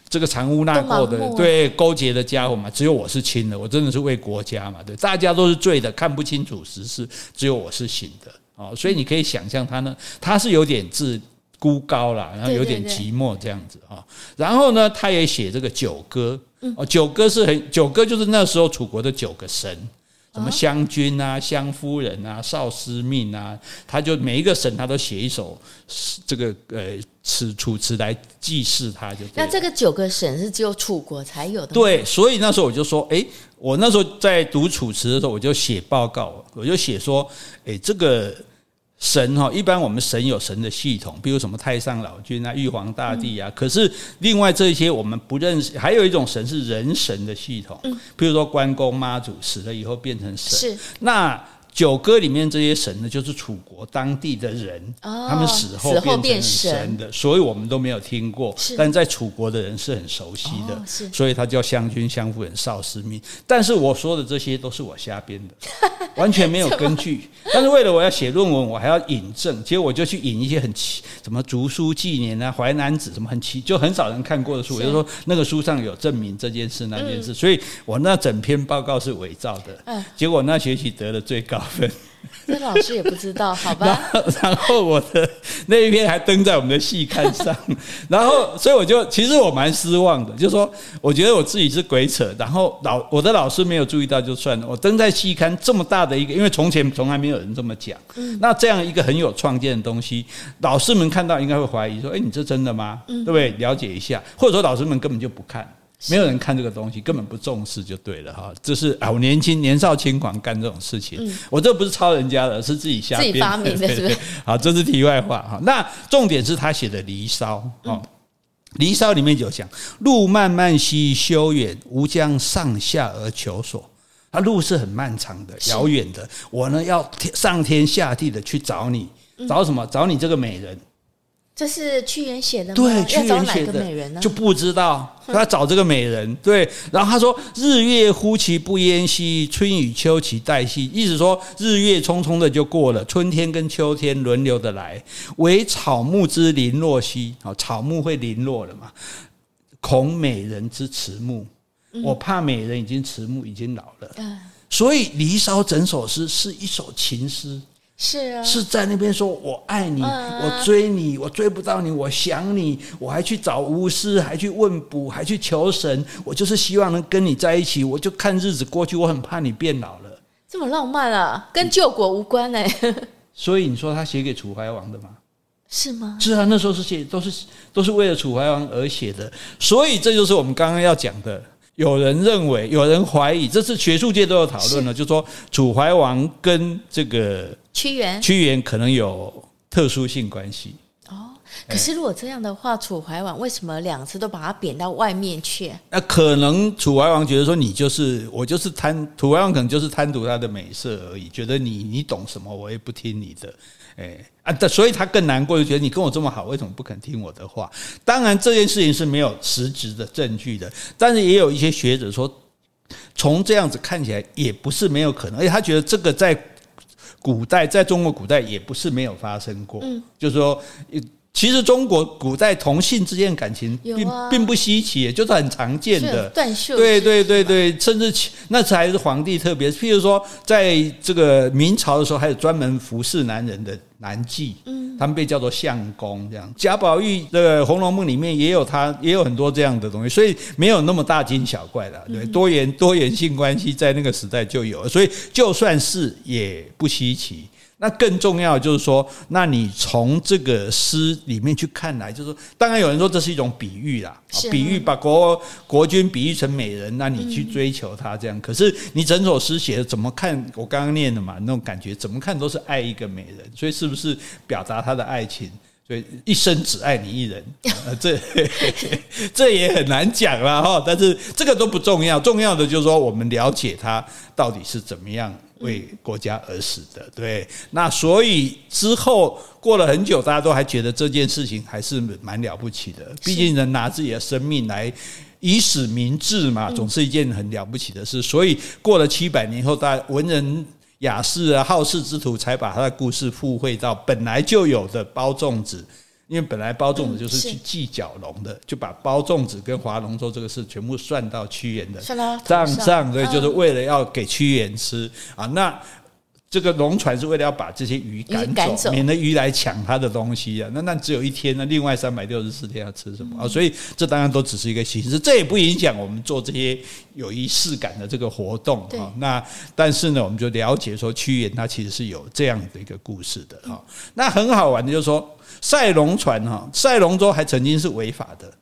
这个藏污纳垢的，对勾结的家伙嘛，只有我是清的，我真的是为国家嘛，对，大家都是醉的，看不清楚时事，只有我是醒的。哦，所以你可以想象他呢，他是有点自。孤高啦，然后有点寂寞这样子哈。然后呢，他也写这个九歌哦，九歌是很九歌，就是那时候楚国的九个神，什么湘君啊、湘夫人啊、少司命啊，他就每一个神他都写一首这个呃词楚词来祭祀他。就那这个九个神是只有楚国才有的。对，所以那时候我就说，哎，我那时候在读楚辞的时候，我就写报告，我就写说，哎，这个。神哈，一般我们神有神的系统，比如什么太上老君啊、玉皇大帝啊。可是另外这些我们不认识，还有一种神是人神的系统，比如说关公妈祖死了以后变成神。是那。九歌里面这些神呢，就是楚国当地的人，他们死后变成神的，所以我们都没有听过。但在楚国的人是很熟悉的，所以他叫湘君、湘夫人、少司命。但是我说的这些都是我瞎编的，<laughs> 完全没有根据。但是为了我要写论文，我还要引证，结果我就去引一些很奇，什么《竹书纪年》啊，《淮南子》什么很奇，就很少人看过的书，我就说那个书上有证明这件事那件事，所以我那整篇报告是伪造的。结果那学期得了最高。这老师也不知道，好吧？<laughs> 然后我的那一篇还登在我们的戏刊上，<laughs> 然后所以我就其实我蛮失望的，就是说我觉得我自己是鬼扯，然后老我的老师没有注意到就算了。我登在戏刊这么大的一个，因为从前从来没有人这么讲。那这样一个很有创建的东西，老师们看到应该会怀疑说：“哎，你这真的吗？对不对？了解一下。”或者说老师们根本就不看。没有人看这个东西，根本不重视就对了哈。这是啊，我年轻年少轻狂干这种事情，嗯、我这不是抄人家的，是自己瞎编自己发明的，是不是？好，这是题外话哈。那重点是他写的《离骚》哦，《离骚》里面就讲：“路漫漫兮修远，吾将上下而求索。”他路是很漫长的、遥远的，我呢要上天下地的去找你，找什么？找你这个美人。这是屈原写的吗？对，屈原写的美人呢？就不知道 <laughs> 他找这个美人。对，然后他说：“日月忽其不淹兮，春与秋其代兮。”意思说，日月匆匆的就过了，春天跟秋天轮流的来。惟草木之零落兮，好，草木会零落了嘛？恐美人之迟暮，我怕美人已经迟暮，已经老了。所以《离骚》整首诗是一首情诗。是啊，是在那边说我爱你，我追你，我追不到你，我想你，我还去找巫师，还去问卜，还去求神，我就是希望能跟你在一起，我就看日子过去，我很怕你变老了。这么浪漫啊，跟救国无关哎。<laughs> 所以你说他写给楚怀王的吗？是吗？是啊，那时候是写，都是都是为了楚怀王而写的，所以这就是我们刚刚要讲的。有人认为，有人怀疑，这是学术界都有讨论了，就是说楚怀王跟这个屈原，屈原可能有特殊性关系。哦，可是如果这样的话，楚怀王为什么两次都把他贬到外面去？那可能楚怀王觉得说，你就是我就是贪，楚怀王可能就是贪图他的美色而已，觉得你你懂什么，我也不听你的。哎啊，所以他更难过，就觉得你跟我这么好，为什么不肯听我的话？当然，这件事情是没有实质的证据的，但是也有一些学者说，从这样子看起来也不是没有可能，而且他觉得这个在古代，在中国古代也不是没有发生过，嗯，就是说。其实中国古代同性之间的感情并并不稀奇，就是很常见的。断袖。对对对对，甚至那次还是皇帝特别，譬如说，在这个明朝的时候，还有专门服侍男人的男妓，嗯，他们被叫做相公。这样，贾宝玉这个《红楼梦》里面也有他，也有很多这样的东西，所以没有那么大惊小怪的。对，多元多元性关系在那个时代就有了，所以就算是也不稀奇。那更重要的就是说，那你从这个诗里面去看来，就是说，当然有人说这是一种比喻啦，比喻把国国君比喻成美人，那你去追求她这样。可是你整首诗写的怎么看？我刚刚念的嘛，那种感觉怎么看都是爱一个美人，所以是不是表达他的爱情？所以一生只爱你一人，这 <laughs> 这也很难讲了哈。但是这个都不重要，重要的就是说我们了解他到底是怎么样。为国家而死的，对，那所以之后过了很久，大家都还觉得这件事情还是蛮了不起的。毕竟人拿自己的生命来以死明志嘛，总是一件很了不起的事。所以过了七百年后，大家文人雅士啊、好事之徒才把他的故事附会到本来就有的包粽子。因为本来包粽子就是去祭角龙的，就把包粽子跟划龙舟这个事全部算到屈原的账上，所以，就是为了要给屈原吃啊。那这个龙船是为了要把这些鱼赶走，免得鱼来抢他的东西啊。那那只有一天，那另外三百六十四天要吃什么啊？所以这当然都只是一个形式，这也不影响我们做这些有仪式感的这个活动啊。那但是呢，我们就了解说屈原他其实是有这样的一个故事的啊。那很好玩的就是说。赛龙船哈，赛龙舟还曾经是违法的，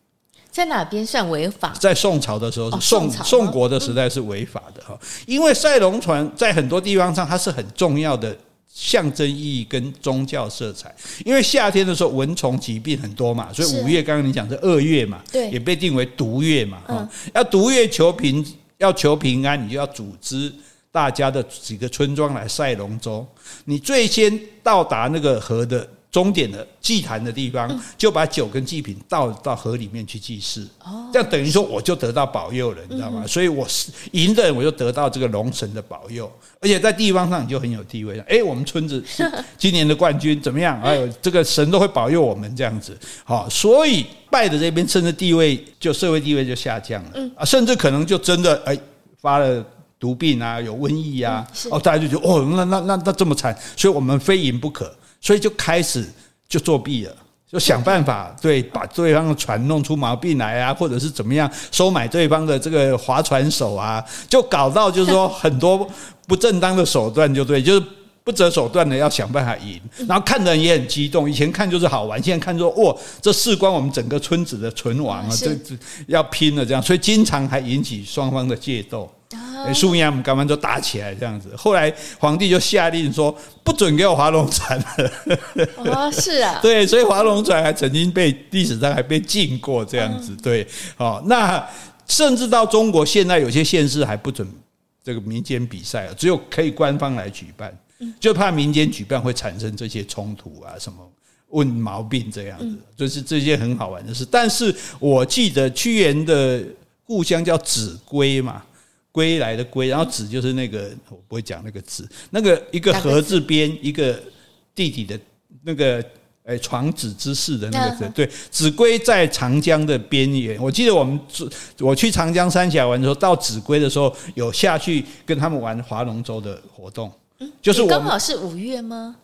在哪边算违法？在宋朝的时候是宋宋国的时代是违法的哈，因为赛龙船在很多地方上它是很重要的象征意义跟宗教色彩。因为夏天的时候蚊虫疾病很多嘛，所以五月刚刚你讲是二月嘛，对，也被定为毒月嘛，哈，要毒月求平，要求平安，你就要组织大家的几个村庄来赛龙舟，你最先到达那个河的。终点的祭坛的地方，就把酒跟祭品倒到河里面去祭祀，哦这样等于说我就得到保佑了，你知道吗？所以我是赢的人，我就得到这个龙神的保佑，而且在地方上你就很有地位了。哎，我们村子 <laughs> 是今年的冠军怎么样？哎呦，这个神都会保佑我们这样子。好，所以拜的这边甚至地位就社会地位就下降了啊，甚至可能就真的哎发了毒病啊，有瘟疫啊，哦，大家就觉得哦，那那那那这么惨，所以我们非赢不可。所以就开始就作弊了，就想办法对把对方的船弄出毛病来啊，或者是怎么样收买对方的这个划船手啊，就搞到就是说很多不正当的手段，就对，就是不择手段的要想办法赢。然后看的人也很激动，以前看就是好玩，现在看说哇，这事关我们整个村子的存亡啊，这这要拼了这样，所以经常还引起双方的械斗。苏亚姆刚刚就打起来这样子，后来皇帝就下令说不准给我划龙船了。哦，是啊，<laughs> 对，所以划龙船还曾经被历史上还被禁过这样子。对，哦，那甚至到中国现在有些县市还不准这个民间比赛，只有可以官方来举办，就怕民间举办会产生这些冲突啊，什么问毛病这样子，就是这些很好玩的事。但是我记得屈原的故乡叫秭归嘛。归来的归，然后子就是那个我不会讲那个子，那个一个禾字边一个弟弟的那个诶，床子之事的那个字，对，子规在长江的边缘。我记得我们我去长江三峡玩的时候，到子规的时候有下去跟他们玩划龙舟的活动，就是我刚好是五月吗？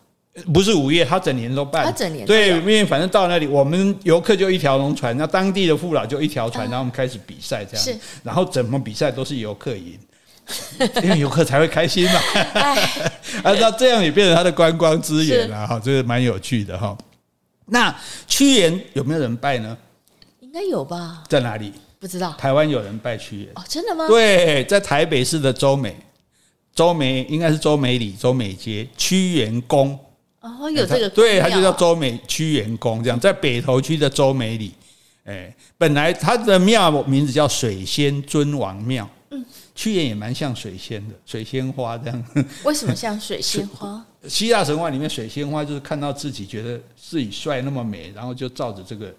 不是五月，他整年都办。他整年对，因为反正到那里，我们游客就一条龙船，那当地的父老就一条船，然后我们开始比赛这样。是，然后怎么比赛都是游客赢，<laughs> 因为游客才会开心嘛。<laughs> 啊，那这样也变成他的观光资源了哈，这个蛮有趣的哈。那屈原有没有人拜呢？应该有吧？在哪里？不知道。台湾有人拜屈原哦？真的吗？对，在台北市的周美，周美应该是周美里、周美街屈原宫。哦，有这个对，他就叫周美屈原宫，这样在北投区的周美里。哎，本来他的庙名字叫水仙尊王庙。嗯，屈原也蛮像水仙的，水仙花这样。<laughs> 为什么像水仙花？<laughs> 希腊神话里面水仙花就是看到自己觉得自己帅那么美，然后就照着这个。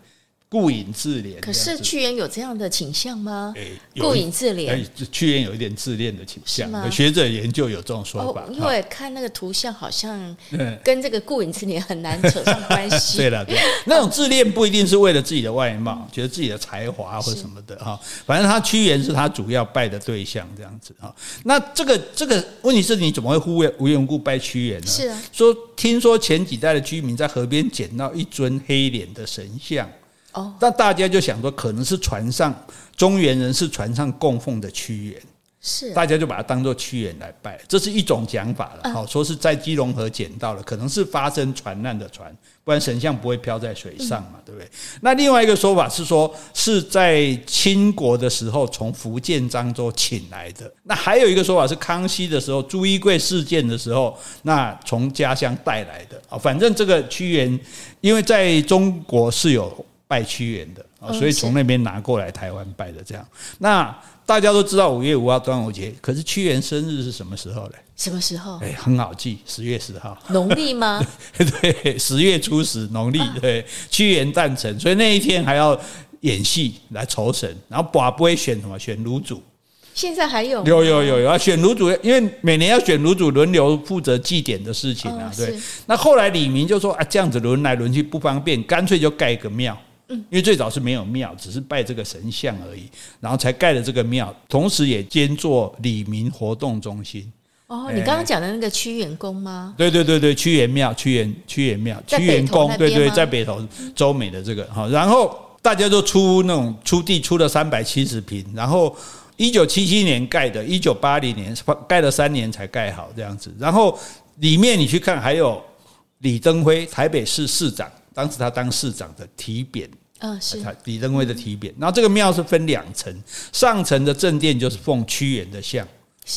顾影自怜，可是屈原有这样的倾向吗？顾影自怜，屈原有一点自恋的倾向。学者研究有这种说法，因为看那个图像好像跟这个顾影自怜很难扯上关系。对了，对，<laughs> 那种自恋不一定是为了自己的外貌，觉得自己的才华或什么的哈。反正他屈原是他主要拜的对象，这样子哈。那这个这个问题是你怎么会忽无缘无故拜屈原呢？是啊，说听说前几代的居民在河边捡到一尊黑脸的神像。哦，那大家就想说，可能是船上中原人是船上供奉的屈原，是大家就把它当做屈原来拜，这是一种讲法了。好，说是在基隆河捡到了，可能是发生船难的船，不然神像不会漂在水上嘛，对不对？那另外一个说法是说是在清国的时候从福建漳州请来的。那还有一个说法是康熙的时候朱一贵事件的时候，那从家乡带来的啊。反正这个屈原，因为在中国是有拜屈原的啊，所以从那边拿过来台湾拜的这样。那大家都知道五月五号端午节，可是屈原生日是什么时候呢？什么时候？哎，很好记，十月十号。农历吗？<laughs> 对，十月初十，农历。对，屈原诞辰，所以那一天还要演戏来酬神，然后把不会选什么？选炉主。现在还有？有有有有要选炉主，因为每年要选炉主，轮流负责祭典的事情啊。对。那后来李明就说啊，这样子轮来轮去不方便，干脆就盖个庙。嗯，因为最早是没有庙，只是拜这个神像而已，然后才盖了这个庙，同时也兼做里民活动中心。哦，你刚刚讲的那个屈原宫吗？对对对对，屈原庙、屈原屈原庙、屈原宫，对对，在北投周美的这个哈，然后大家都出那种出地出了三百七十平，然后一九七七年盖的，一九八零年盖了三年才盖好这样子，然后里面你去看，还有李登辉台北市市长。当时他当市长的题匾，嗯，是李登辉的题匾。然后这个庙是分两层，上层的正殿就是奉屈原的像。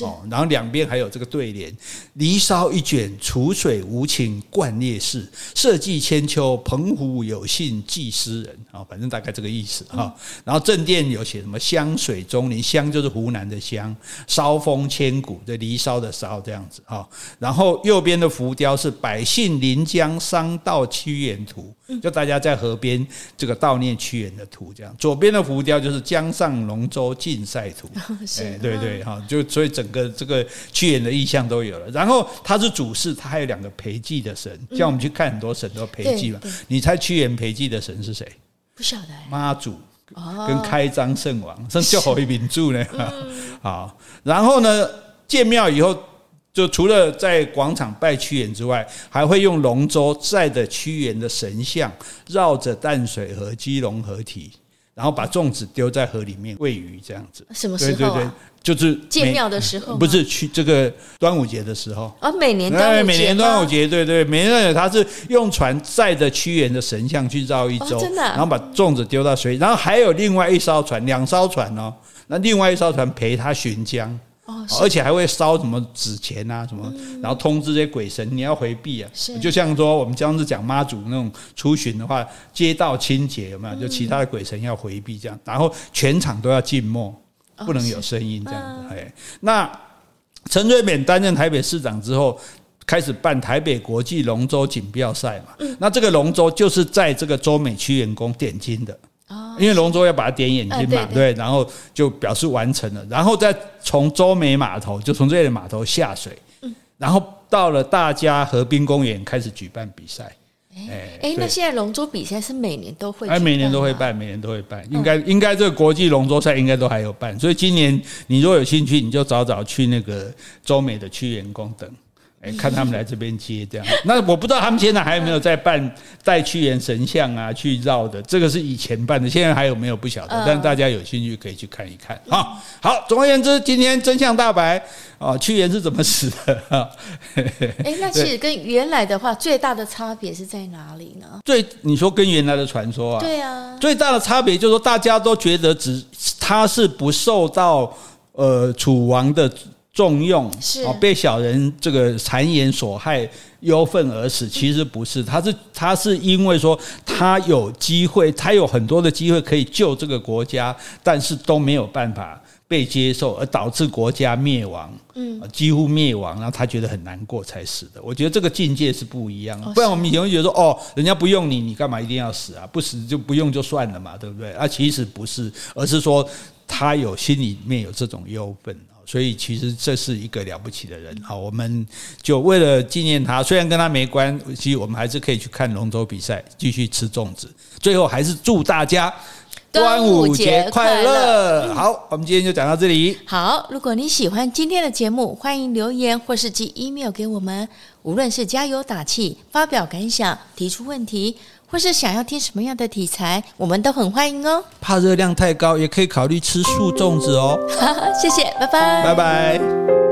哦，然后两边还有这个对联：“离骚一卷，楚水无情贯烈士；社稷千秋，澎湖有幸寄诗人。”啊，反正大概这个意思哈。然后正殿有写什么“湘水中临”，湘就是湖南的湘，骚风千古，这离骚的骚这样子哈。然后右边的浮雕是“百姓临江商道屈原图”，就大家在河边这个悼念屈原的图这样。左边的浮雕就是“江上龙舟竞赛图 <laughs> ”，哎，对对哈，就所以。整个这个屈原的意象都有了，然后他是主事，他还有两个陪祭的神，像我们去看很多神都陪祭嘛。你猜屈原陪祭的神是谁？不晓得。妈祖跟开张圣王，甚至后一名柱呢。好，然后呢，建庙以后，就除了在广场拜屈原之外，还会用龙舟载着屈原的神像，绕着淡水河、基隆河堤。然后把粽子丢在河里面喂鱼，这样子。什么时候？对对对，就是建庙的时候，不是去这个端午节的时候。啊，每年端午节。每年端午节，对对，每年端午他是用船载着屈原的神像去绕一周，真的。然后把粽子丢到水，然后还有另外一艘船，两艘船哦，那另外一艘船陪他巡江。哦，而且还会烧什么纸钱啊，什么，然后通知这些鬼神你要回避啊。是，就像说我们江子讲妈祖那种出巡的话，街道清洁有没有？就其他的鬼神要回避这样，然后全场都要静默，不能有声音这样子。哎，那陈水扁担任台北市长之后，开始办台北国际龙舟锦标赛嘛。那这个龙舟就是在这个洲美区员工点睛的。因为龙舟要把它点眼睛嘛，对，然后就表示完成了，然后再从洲美码头，就从这里的码头下水，然后到了大家河滨公园开始举办比赛。哎哎，那现在龙舟比赛是每年都会？哎，每年都会办，每年都会办，应该应该这个国际龙舟赛应该都还有办，所以今年你如果有兴趣，你就早早去那个洲美的屈原宫等。哎，看他们来这边接这样，那我不知道他们现在还有没有在办带屈原神像啊去绕的，这个是以前办的，现在还有没有不晓得，但大家有兴趣可以去看一看啊。好，总而言之，今天真相大白啊，屈原是怎么死的？哎，那其实跟原来的话最大的差别是在哪里呢？最你说跟原来的传说啊，对啊，最大的差别就是说大家都觉得只他是不受到呃楚王的。重用是被小人这个谗言所害，忧愤而死。其实不是，他是他是因为说他有机会，他有很多的机会可以救这个国家，但是都没有办法被接受，而导致国家灭亡，嗯，几乎灭亡，然后他觉得很难过才死的。我觉得这个境界是不一样的，不然我们以前会觉得说，哦，人家不用你，你干嘛一定要死啊？不死就不用就算了嘛，对不对？啊，其实不是，而是说他有心里面有这种忧愤。所以其实这是一个了不起的人，好，我们就为了纪念他，虽然跟他没关系，我们还是可以去看龙舟比赛，继续吃粽子。最后还是祝大家端午节快乐！好，我们今天就讲到这里。好，如果你喜欢今天的节目，欢迎留言或是寄 email 给我们，无论是加油打气、发表感想、提出问题。或是想要听什么样的题材，我们都很欢迎哦。怕热量太高，也可以考虑吃素粽子哦。<laughs> 谢谢，拜拜，拜拜。